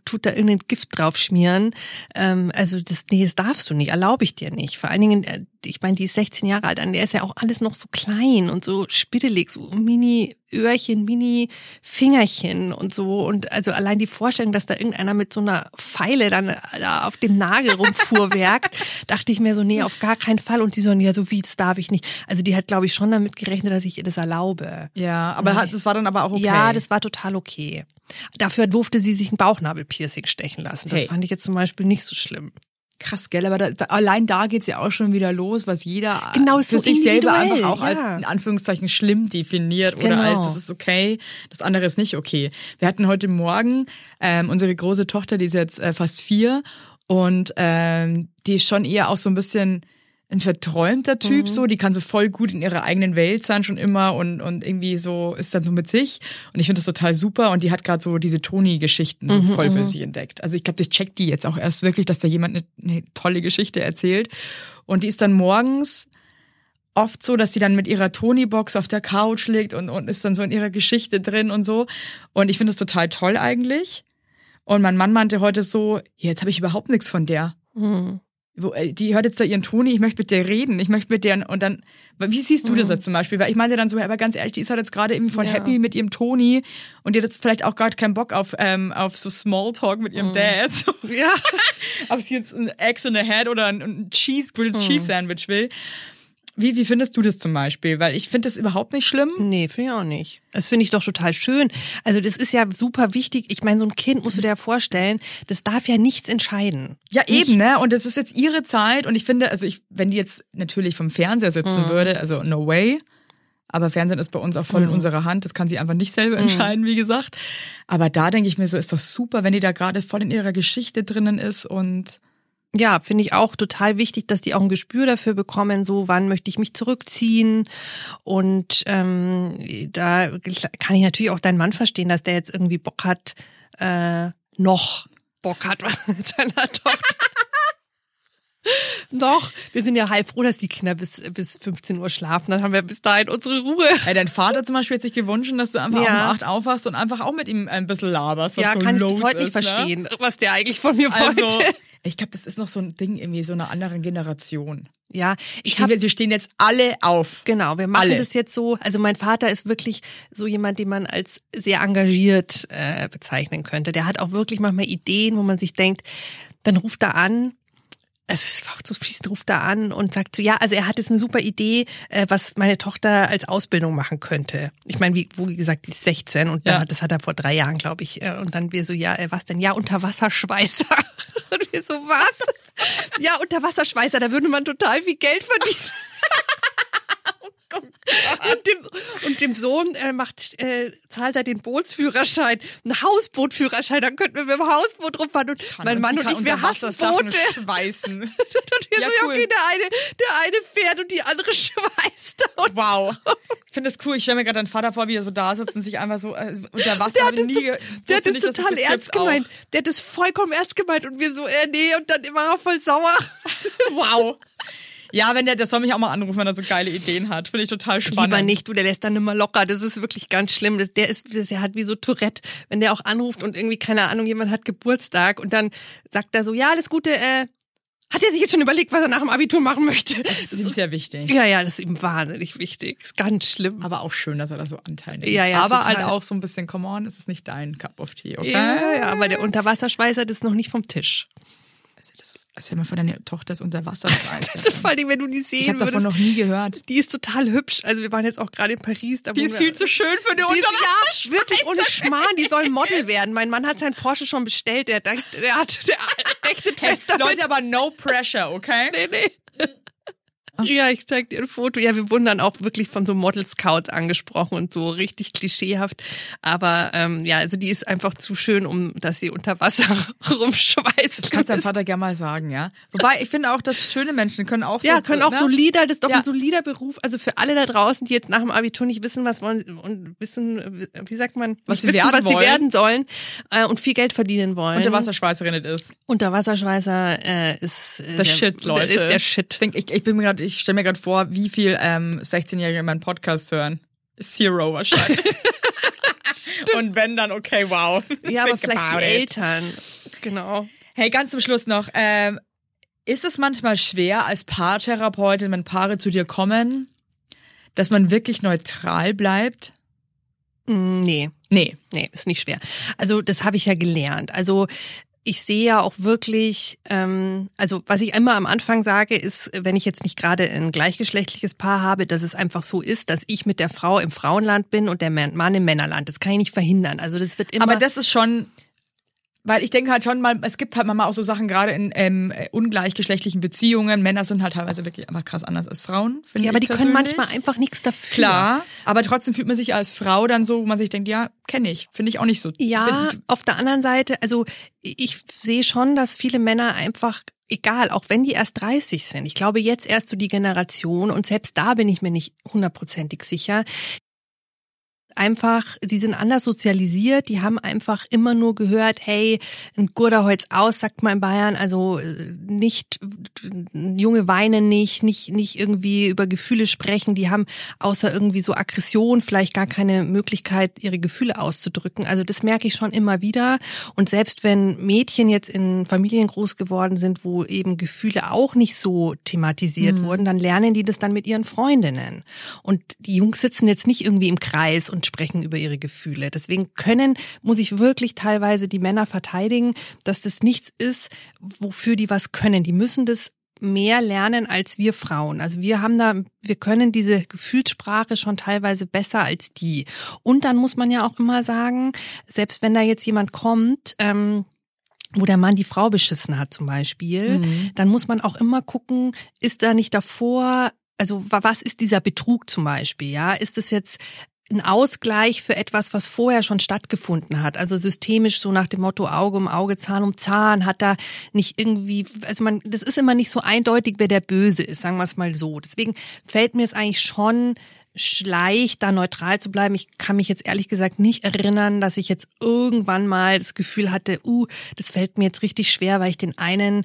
tut da irgendein Gift drauf schmieren. Ähm, also das, nee, das darfst du nicht, erlaube ich dir nicht. Vor allen Dingen, äh, ich meine, die ist 16 Jahre alt, an der ist ja auch alles noch so klein und so spittelig, so mini Öhrchen, mini Fingerchen und so. Und also allein die Vorstellung, dass da irgendeiner mit so einer Pfeile dann da auf dem Nagel rumfuhrwerkt, dachte ich mir so, nee, auf gar keinen Fall. Und die so, ja, so wie, das darf ich nicht. Also die hat, glaube ich, schon damit gerechnet, dass ich ihr das erlaube. Ja, aber hat, das war dann aber auch okay. Ja, das war total okay. Dafür durfte sie sich ein Bauchnabelpiercing stechen lassen. Das Hey. fand ich jetzt zum Beispiel nicht so schlimm. Krass, gell? Aber da, da, allein da geht's ja auch schon wieder los, was jeder Genau, so sich selber einfach auch als ja. in Anführungszeichen schlimm definiert oder Genau. als das ist okay, das andere ist nicht okay. Wir hatten heute Morgen ähm, unsere große Tochter, die ist jetzt äh, fast vier und ähm, die ist schon eher auch so ein bisschen ein verträumter Typ, so, die kann so voll gut in ihrer eigenen Welt sein schon immer und, und irgendwie so ist dann so mit sich. Und ich finde das total super und die hat gerade so diese Toni-Geschichten so voll für sich entdeckt. Also ich glaube, das checkt die jetzt auch erst wirklich, dass da jemand eine, eine tolle Geschichte erzählt. Und die ist dann morgens oft so, dass sie dann mit ihrer Toni-Box auf der Couch liegt und, und ist dann so in ihrer Geschichte drin und so. Und ich finde das total toll eigentlich. Und mein Mann meinte heute so, jetzt habe ich überhaupt nichts von der. Hm. Wo, äh, die hört jetzt da ihren Toni, ich möchte mit der reden, ich möchte mit der und dann, wie siehst du das jetzt zum Beispiel? Weil ich meinte dann so, aber ganz ehrlich, die ist halt jetzt gerade irgendwie voll Ja. happy mit ihrem Toni und die hat jetzt vielleicht auch gerade keinen Bock auf, ähm, auf so Smalltalk mit ihrem Dad. So, Ja. ob sie jetzt ein Eggs in the Head oder ein, ein Cheese, Grilled Cheese Sandwich will. Wie, wie findest du das zum Beispiel? Weil ich finde das überhaupt nicht schlimm. Nee, finde ich auch nicht. Das finde ich doch total schön. Also das ist ja super wichtig. Ich meine, so ein Kind musst du dir ja vorstellen, das darf ja nichts entscheiden. Ja, eben, Nichts. ne? Und das ist jetzt ihre Zeit und ich finde, also ich, wenn die jetzt natürlich vom Fernseher sitzen würde, also no way. Aber Fernsehen ist bei uns auch voll in unserer Hand. Das kann sie einfach nicht selber entscheiden, wie gesagt. Aber da denke ich mir so, ist doch super, wenn die da gerade voll in ihrer Geschichte drinnen ist und Ja, finde ich auch total wichtig, dass die auch ein Gespür dafür bekommen, so wann möchte ich mich zurückziehen. Und ähm, da kann ich natürlich auch deinen Mann verstehen, dass der jetzt irgendwie Bock hat, äh, noch Bock hat mit seiner Tochter. Doch, wir sind ja halb froh, dass die Kinder bis, bis 15 Uhr schlafen. Dann haben wir bis dahin unsere Ruhe. Ey, dein Vater zum Beispiel hat sich gewünscht, dass du einfach Ja. um acht aufwachst und einfach auch mit ihm ein bisschen laberst, was Ja, so kann ich los bis heute nicht ist, ne? verstehen, was der eigentlich von mir wollte. Also, ich glaube, das ist noch so ein Ding irgendwie so einer anderen Generation. ja, ich habe wir, wir stehen jetzt alle auf. Genau, wir machen Alle. das jetzt so. Also mein Vater ist wirklich so jemand, den man als sehr engagiert äh, bezeichnen könnte. Der hat auch wirklich manchmal Ideen, wo man sich denkt, dann ruft er an. Es ist einfach zu fließend, ruft er an und sagt so, ja, also er hat jetzt eine super Idee, äh, was meine Tochter als Ausbildung machen könnte. Ich meine, wie, wo wie gesagt, die ist 16 und Ja. dann, das hat er vor drei Jahren, glaube ich. äh, Und dann wir so, ja, äh, was denn? Ja, Unterwasserschweißer. Und wir so, was? Ja, Unterwasserschweißer, da würde man total viel Geld verdienen. Und dem, und dem Sohn äh, macht, äh, zahlt er den Bootsführerschein, einen Hausbootführerschein, dann könnten wir mit dem Hausboot rumfahren und mein Mann und, ich, wir hassen Boote. schweißen. Und wir Ja, so, cool. okay, der eine, der eine fährt und die andere schweißt. Und Wow. Ich finde das cool. Ich stelle mir gerade deinen Vater vor, wie er so da sitzt und sich einfach so äh, unter Wasser der hat das, nie der hat das nicht, es total das ernst gemeint. Der hat das vollkommen ernst gemeint und wir so, äh, nee, und dann war er voll sauer. Wow. Ja, wenn der, der soll mich auch mal anrufen, wenn er so geile Ideen hat. Finde ich total spannend. Lieber nicht, du, der lässt dann immer locker. Das ist wirklich ganz schlimm. Das, der ist, das, der hat wie so Tourette, wenn der auch anruft und irgendwie, keine Ahnung, jemand hat Geburtstag und dann sagt er so, ja, alles Gute, äh, hat er sich jetzt schon überlegt, was er nach dem Abitur machen möchte? Das ist ihm sehr wichtig. Ja, ja, das ist ihm wahnsinnig wichtig. Ist ganz schlimm. Aber auch schön, dass er da so Anteil nimmt. Ja, ja, Aber total. halt auch so ein bisschen, come on, es ist nicht dein Cup of Tea, okay? Ja, ja, aber der Unterwasserschweißer, das ist noch nicht vom Tisch. Scheiße, das ist, erzähl mal von deiner Tochter ist unter Wasser. Vor allem, wenn du die sehen ich habe davon noch nie gehört. Die ist total hübsch. Also wir waren jetzt auch gerade in Paris. Die ist viel zu schön für eine Die ist, Unterwasserscheiße. ja, wirklich ohne Schmarrn, die soll Model werden. Mein Mann hat sein Porsche schon bestellt. Der, denkt, der hat, der rechnet fest damit. Leute, aber no pressure, okay? Nee, nee. Ja, ich zeig dir ein Foto. Ja, wir wurden dann auch wirklich von so Model Scouts angesprochen und so richtig klischeehaft. Aber ähm, ja, also die ist einfach zu schön, um dass sie unter Wasser rumschweißt. Das kannst deinem Vater gerne mal sagen, ja. Wobei, ich finde auch, dass schöne Menschen können auch so. ja, können auch ne? solider, das ist doch Ja. ein solider Beruf. Also für alle da draußen, die jetzt nach dem Abitur nicht wissen, was wollen und wissen, wie sagt man, Was sie wissen, werden was sie werden sollen äh, und viel Geld verdienen wollen. Unterwasserschweißerin ist. Unterwasserschweißer äh, ist äh, Der Shit, Leute. Ist der Shit. Ich, ich bin mir gerade, ich stelle mir gerade vor, wie viel ähm, 16-Jährige meinen Podcast hören. Zero wahrscheinlich. Und wenn dann, okay, wow. Ja, aber vielleicht die. Eltern. Genau. Hey, ganz zum Schluss noch. Ähm, ist es manchmal schwer als Paartherapeutin, wenn Paare zu dir kommen, dass man wirklich neutral bleibt? Mm, Nee, Nee. nee, ist nicht schwer. Also das habe ich ja gelernt. Also ich sehe ja auch wirklich, ähm, also was ich immer am Anfang sage, ist, wenn ich jetzt nicht gerade ein gleichgeschlechtliches Paar habe, dass es einfach so ist, dass ich mit der Frau im Frauenland bin und der Mann im Männerland. Das kann ich nicht verhindern. Also das wird immer. Aber das ist schon, weil ich denke halt schon mal, es gibt halt manchmal auch so Sachen, gerade in ähm, äh, ungleichgeschlechtlichen Beziehungen. Männer sind halt teilweise wirklich einfach krass anders als Frauen. finde ja, aber die können persönlich. manchmal einfach nichts dafür. Klar, aber trotzdem fühlt man sich als Frau dann so, wo man sich denkt, ja, kenne ich. Finde ich auch nicht so. Ja, Bin- auf der anderen Seite, also ich sehe schon, dass viele Männer einfach egal, auch wenn die erst 30 sind. Ich glaube jetzt erst so die Generation und selbst da bin ich mir nicht hundertprozentig sicher. Einfach, die sind anders sozialisiert, die haben einfach immer nur gehört, hey, ein Gurder Holz aus, sagt man in Bayern, also äh, nicht, junge weinen nicht, nicht, nicht irgendwie über Gefühle sprechen, die haben außer irgendwie so Aggression vielleicht gar keine Möglichkeit, ihre Gefühle auszudrücken. Also das merke ich schon immer wieder. Und selbst wenn Mädchen jetzt in Familien groß geworden sind, wo eben Gefühle auch nicht so thematisiert wurden, dann lernen die das dann mit ihren Freundinnen. Und die Jungs sitzen jetzt nicht irgendwie im Kreis und sprechen über ihre Gefühle. Deswegen können, muss ich wirklich teilweise die Männer verteidigen, dass das nichts ist, wofür die was können. Die müssen das mehr lernen als wir Frauen. Also wir haben da, wir können diese Gefühlssprache schon teilweise besser als die. Und dann muss man ja auch immer sagen, selbst wenn da jetzt jemand kommt, ähm, wo der Mann die Frau beschissen hat zum Beispiel, dann muss man auch immer gucken, ist da nicht davor, also wa- was ist dieser Betrug zum Beispiel, ja? Ist es jetzt ein Ausgleich für etwas, was vorher schon stattgefunden hat. Also systemisch so nach dem Motto Auge um Auge, Zahn um Zahn, hat da nicht irgendwie, also man, das ist immer nicht so eindeutig, wer der Böse ist, sagen wir es mal so. Deswegen fällt mir es eigentlich schon leicht, da neutral zu bleiben. Ich kann mich jetzt ehrlich gesagt nicht erinnern, dass ich jetzt irgendwann mal das Gefühl hatte, uh, das fällt mir jetzt richtig schwer, weil ich den einen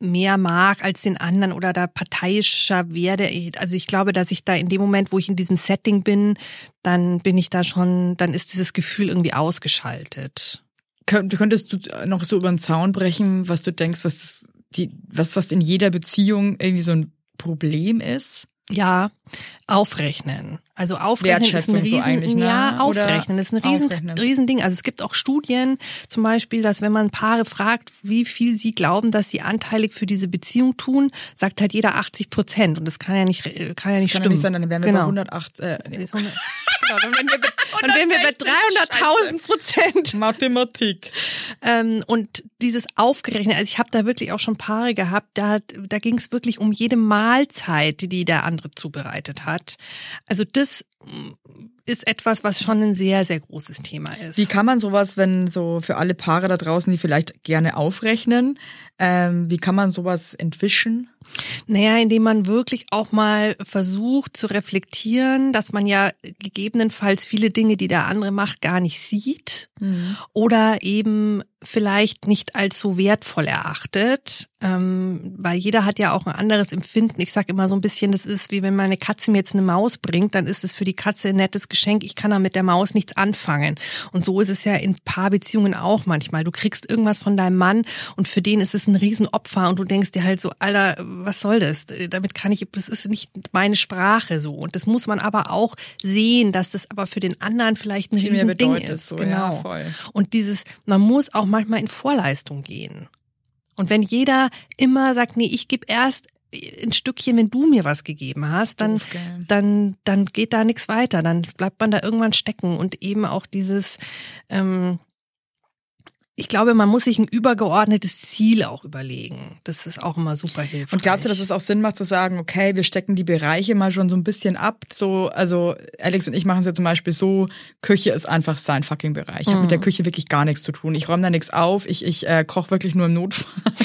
mehr mag als den anderen oder da parteiischer werde. Also ich glaube, dass ich da in dem Moment, wo ich in diesem Setting bin, dann bin ich da schon, dann ist dieses Gefühl irgendwie ausgeschaltet. Könnt- Könntest du noch so über den Zaun brechen, was du denkst, was das, die, was, was in jeder Beziehung irgendwie so ein Problem ist? Ja, aufrechnen. Also aufrechnen ist ein so Riesen, eigentlich, ne? ja, Oder aufrechnen ist ein Riesen, aufrechnen. Riesending. Also es gibt auch Studien, zum Beispiel, dass wenn man Paare fragt, wie viel sie glauben, dass sie anteilig für diese Beziehung tun, sagt halt jeder 80 Prozent. Und das kann ja nicht, kann ja nicht Das kann ja stimmen. nicht sein, dann wären wir genau. bei 108. Äh, nee. Ist 100 Genau, dann wären wir bei, dann wären wir bei 300.000 Prozent. Mathematik. Ähm, und dieses aufgerechnet, also ich habe da wirklich auch schon Paare gehabt, da, da ging es wirklich um jede Mahlzeit, die der andere zubereitet hat. Also das mm, ist etwas, was schon ein sehr, sehr großes Thema ist. Wie kann man sowas, wenn so für alle Paare da draußen, die vielleicht gerne aufrechnen, ähm, wie kann man sowas entwischen? Naja, indem man wirklich auch mal versucht zu reflektieren, dass man ja gegebenenfalls viele Dinge, die der andere macht, gar nicht sieht oder eben vielleicht nicht als so wertvoll erachtet, ähm, weil jeder hat ja auch ein anderes Empfinden. Ich sage immer so ein bisschen, das ist wie wenn meine Katze mir jetzt eine Maus bringt, dann ist es für die Katze ein nettes Geschenk. Ich kann da mit der Maus nichts anfangen. Und so ist es ja in Paarbeziehungen auch manchmal. Du kriegst irgendwas von deinem Mann und für den ist es ein Riesenopfer und du denkst dir halt so, Alter, was soll das? Damit kann ich, das ist nicht meine Sprache so. Und das muss man aber auch sehen, dass das aber für den anderen vielleicht ein Viel Riesending bedeutet ist. so, genau. ja. Und dieses, man muss auch manchmal in Vorleistung gehen. Und wenn jeder immer sagt, nee, ich gebe erst ein Stückchen, wenn du mir was gegeben hast, dann, doof, dann, dann geht da nichts weiter. Dann bleibt man da irgendwann stecken und eben auch dieses, ähm, ich glaube, man muss sich ein übergeordnetes Ziel auch überlegen. Das ist auch immer super hilfreich. Und glaubst du, dass es auch Sinn macht zu sagen, okay, wir stecken die Bereiche mal schon so ein bisschen ab? So, also Alex und ich machen es ja zum Beispiel so, Küche ist einfach sein fucking Bereich. Ich habe mit der Küche wirklich gar nichts zu tun. Ich räume da nichts auf. Ich, ich äh, koche wirklich nur im Notfall.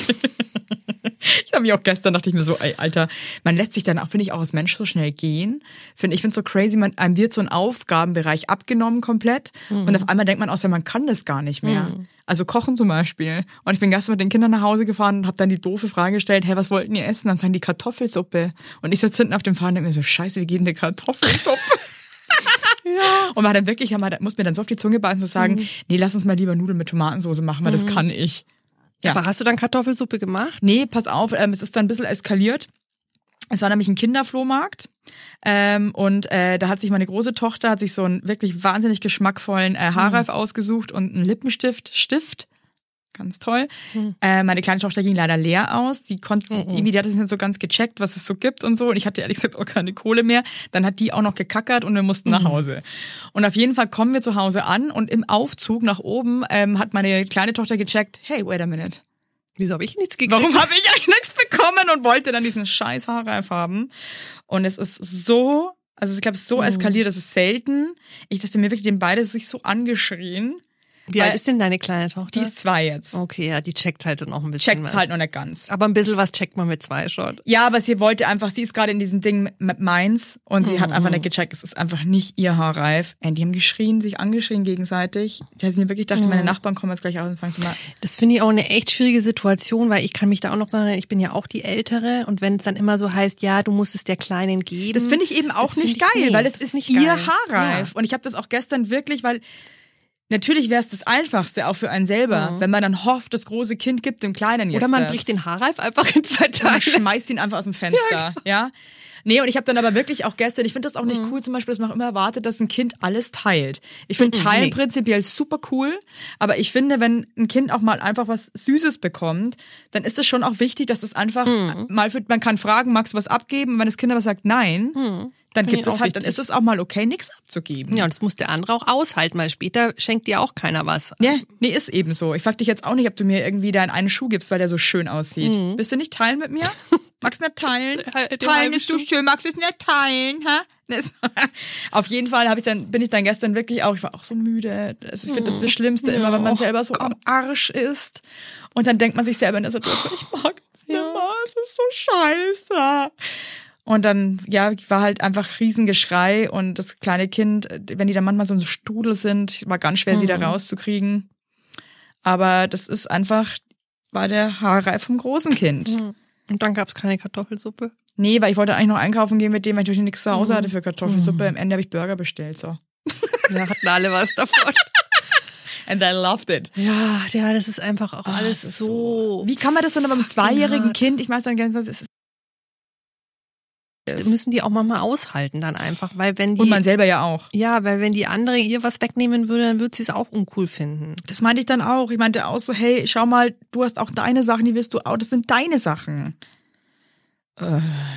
Ich habe mich auch gestern dachte ich mir so, ey, Alter, man lässt sich dann auch, finde ich, auch als Mensch so schnell gehen. Finde ich finde so crazy, man einem wird so ein Aufgabenbereich abgenommen komplett und auf einmal denkt man auch, ja, man kann das gar nicht mehr. Also kochen zum Beispiel. Und ich bin gestern mit den Kindern nach Hause gefahren und habe dann die doofe Frage gestellt, hey, was wollten ihr essen? Dann sagen die Kartoffelsuppe. Und ich sitze hinten auf dem Fahren und denke mir so, scheiße, wie geht denn eine Kartoffelsuppe? Und man dann wirklich, man muss mir dann so auf die Zunge beißen zu sagen, nee, lass uns mal lieber Nudeln mit Tomatensauce machen, weil das kann ich. Ja. Aber hast du dann Kartoffelsuppe gemacht? Nee, pass auf, ähm, es ist dann ein bisschen eskaliert. Es war nämlich ein Kinderflohmarkt ähm, und äh, da hat sich meine große Tochter hat sich so einen wirklich wahnsinnig geschmackvollen äh, Haarreif ausgesucht und einen Lippenstift, Stift, ganz toll. Äh, meine kleine Tochter ging leider leer aus. Die konnte sich irgendwie, die hat es nicht so ganz gecheckt, was es so gibt und so. Und ich hatte ehrlich gesagt auch keine Kohle mehr. Dann hat die auch noch gekackert und wir mussten nach Hause. Und auf jeden Fall kommen wir zu Hause an und im Aufzug nach oben ähm, hat meine kleine Tochter gecheckt, hey, wait a minute. Wieso habe ich nichts gekriegt? Warum habe ich eigentlich nichts bekommen und wollte dann diesen scheiß Haarreif haben? Und es ist so, also ich glaube, so eskaliert, das ist selten. Ich dachte mir wirklich, den beide sich so angeschrien. Wie alt ist denn deine kleine Tochter? Die ist zwei jetzt. okay, ja, die checkt halt noch ein bisschen Checkt halt noch nicht ganz. Aber ein bisschen was checkt man mit zwei schon. Ja, aber sie wollte einfach, sie ist gerade in diesem Ding mit meins und sie hat Mhm. einfach nicht gecheckt, es ist einfach nicht ihr Haarreif. Und die haben geschrien, sich angeschrien gegenseitig. Ich hätte mir wirklich gedacht, Mhm. meine Nachbarn kommen jetzt gleich aus und fangen sie mal. Das finde ich auch eine echt schwierige Situation, weil ich kann mich da auch noch daran erinnern, ich bin ja auch die Ältere und wenn es dann immer so heißt, ja, du musst es der Kleinen geben. Das finde ich eben auch nicht ich geil, nee, weil es ist ist nicht ihr geil. Haarreif. Ja. Und ich habe das auch gestern wirklich, weil natürlich wäre es das Einfachste auch für einen selber, wenn man dann hofft, das große Kind gibt dem Kleinen jetzt Mhm. Oder man das. bricht den Haarreif einfach in zwei und Teile. schmeißt ihn einfach aus dem Fenster, ja. Nee, und ich habe dann aber wirklich auch gestern, ich finde das auch nicht cool, zum Beispiel, dass man auch immer erwartet, dass ein Kind alles teilt. Ich finde Teilen nee. prinzipiell super cool, aber ich finde, wenn ein Kind auch mal einfach was Süßes bekommt, dann ist es schon auch wichtig, dass das einfach mal für, man kann fragen, magst du was abgeben? Und wenn das Kind aber sagt nein, dann Finde gibt es auch halt, dann ist es auch mal okay, nichts abzugeben. Ja, und das muss der andere auch aushalten, weil später schenkt dir auch keiner was. Ja, nee, ist eben so. Ich frag dich jetzt auch nicht, ob du mir irgendwie deinen einen Schuh gibst, weil der so schön aussieht. Bist du nicht teilen mit mir? Magst du nicht teilen? Halt teilen ist so schön, magst du es nicht teilen? Hä? Auf jeden Fall habe ich dann, bin ich dann gestern wirklich auch, ich war auch so müde. Das ist, finde das das Schlimmste immer, wenn man Ja, selber so am Arsch ist. Und dann denkt man sich selber in der Situation, ich mag es nicht mehr, es ist so scheiße. Und dann, ja, war halt einfach Riesengeschrei und das kleine Kind, wenn die dann manchmal so ein Strudel sind, war ganz schwer, sie da rauszukriegen. Aber das ist einfach, war der Haarreif vom großen Kind. Und dann gab's keine Kartoffelsuppe. Nee, weil ich wollte eigentlich noch einkaufen gehen mit dem, weil ich natürlich nichts zu Hause hatte für Kartoffelsuppe. Am Ende habe ich Burger bestellt, so. Ja, hatten alle was davon. And I loved it. ja, ja, das ist einfach auch alles das ist so. Wie kann man das dann aber beim zweijährigen hart. Kind, ich weiß dann ganz, es ist, müssen die auch manchmal aushalten dann einfach, weil wenn die und man selber ja auch. ja, weil wenn die andere ihr was wegnehmen würde, dann würde sie es auch uncool finden. Das meinte ich dann auch. Ich meinte auch so, hey, schau mal, du hast auch deine Sachen, die wirst du auch, das sind deine Sachen.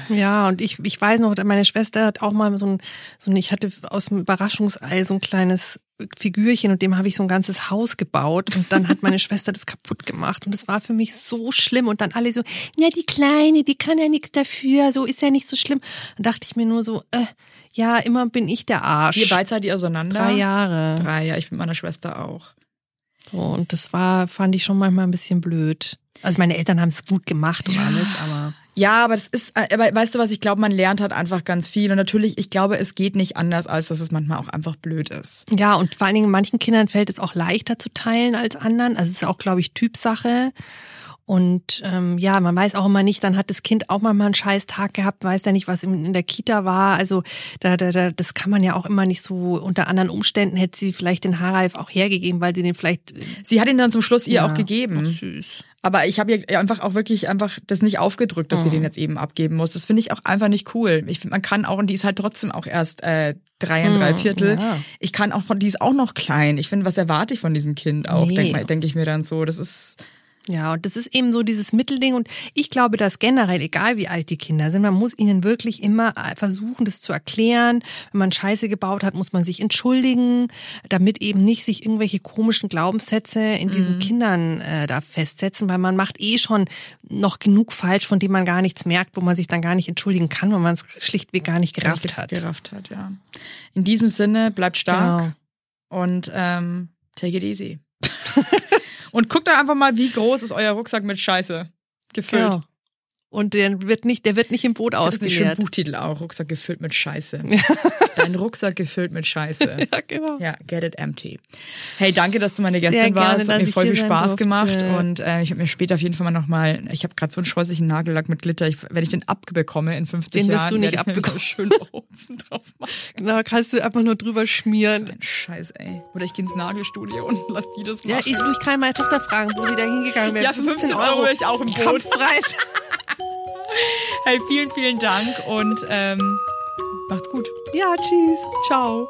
Ja, und ich, ich weiß noch, meine Schwester hat auch mal so ein, so ein, ich hatte aus dem Überraschungsei so ein kleines Figürchen und dem habe ich so ein ganzes Haus gebaut und dann hat meine Schwester das kaputt gemacht und das war für mich so schlimm und dann alle so, ja, die Kleine, die kann ja nichts dafür, so ist ja nicht so schlimm. Dann dachte ich mir nur so, äh, ja, immer bin ich der Arsch. Ihr beide seid ihr auseinander? Drei Jahre. Drei, ja, ich mit meiner Schwester auch. So, und das war, fand ich schon manchmal ein bisschen blöd. Also meine Eltern haben es gut gemacht und Ja. alles, aber. Ja, aber das ist, äh, aber weißt du was, ich glaube, man lernt halt einfach ganz viel. Und natürlich, ich glaube, es geht nicht anders, als dass es manchmal auch einfach blöd ist. Ja, und vor allen Dingen manchen Kindern fällt es auch leichter zu teilen als anderen. Also es ist auch, glaube ich, Typsache. Und ähm, ja, man weiß auch immer nicht, dann hat das Kind auch mal einen scheiß Tag gehabt, weiß ja nicht, was in, in der Kita war. Also da, da, da, das kann man ja auch immer nicht so, unter anderen Umständen hätte sie vielleicht den Haarreif auch hergegeben, weil sie den vielleicht Sie hat ihn dann zum Schluss ihr Ja, auch gegeben. süß. Aber ich habe ihr einfach auch wirklich einfach das nicht aufgedrückt, dass sie den jetzt eben abgeben muss. Das finde ich auch einfach nicht cool. Ich finde, man kann auch, und die ist halt trotzdem auch erst äh, drei und drei Viertel. ja. Ich kann auch von, die ist auch noch klein. Ich finde, was erwarte ich von diesem Kind auch, Nee. denke denk ich mir dann so. Das ist, Ja, und das ist eben so dieses Mittelding. Und ich glaube, dass generell, egal wie alt die Kinder sind, man muss ihnen wirklich immer versuchen, das zu erklären. Wenn man Scheiße gebaut hat, muss man sich entschuldigen, damit eben nicht sich irgendwelche komischen Glaubenssätze in diesen Mhm. Kindern äh, da festsetzen, weil man macht eh schon noch genug falsch, von dem man gar nichts merkt, wo man sich dann gar nicht entschuldigen kann, weil man es schlichtweg gar nicht gerafft hat. Gerafft hat, ja. In diesem Sinne, bleibt stark Genau. und ähm, take it easy. und guckt doch einfach mal, wie groß ist euer Rucksack mit Scheiße gefüllt. Genau. Und der wird nicht, der wird nicht im Boot Das ist ein schöner ausgeleert. Buchtitel auch. Rucksack gefüllt mit Scheiße. Dein Rucksack gefüllt mit Scheiße. Ja, genau. Ja, get it empty. Hey, danke, dass du meine Sehr Gästin gerne, warst. Hat mir voll viel Spaß durfte. gemacht und äh, ich habe mir später auf jeden Fall mal nochmal, ich habe gerade so einen scheußlichen Nagellack mit Glitter. Ich, wenn ich den abbekomme in 50 Den wirst Jahren, du nicht werde ich mir abbekommen. schön Hosen drauf machen. Genau, kannst du einfach nur drüber schmieren. Scheiß, ey. Oder ich gehe ins Nagelstudio und lass die das machen. Ja, ich, du, ich kann meine Tochter fragen, wo sie da hingegangen wäre. Ja, für 15 Euro wäre ich auch im Boot. Kampfpreis. Hey, vielen, vielen Dank und ähm, macht's gut. ja, tschüss. Ciao.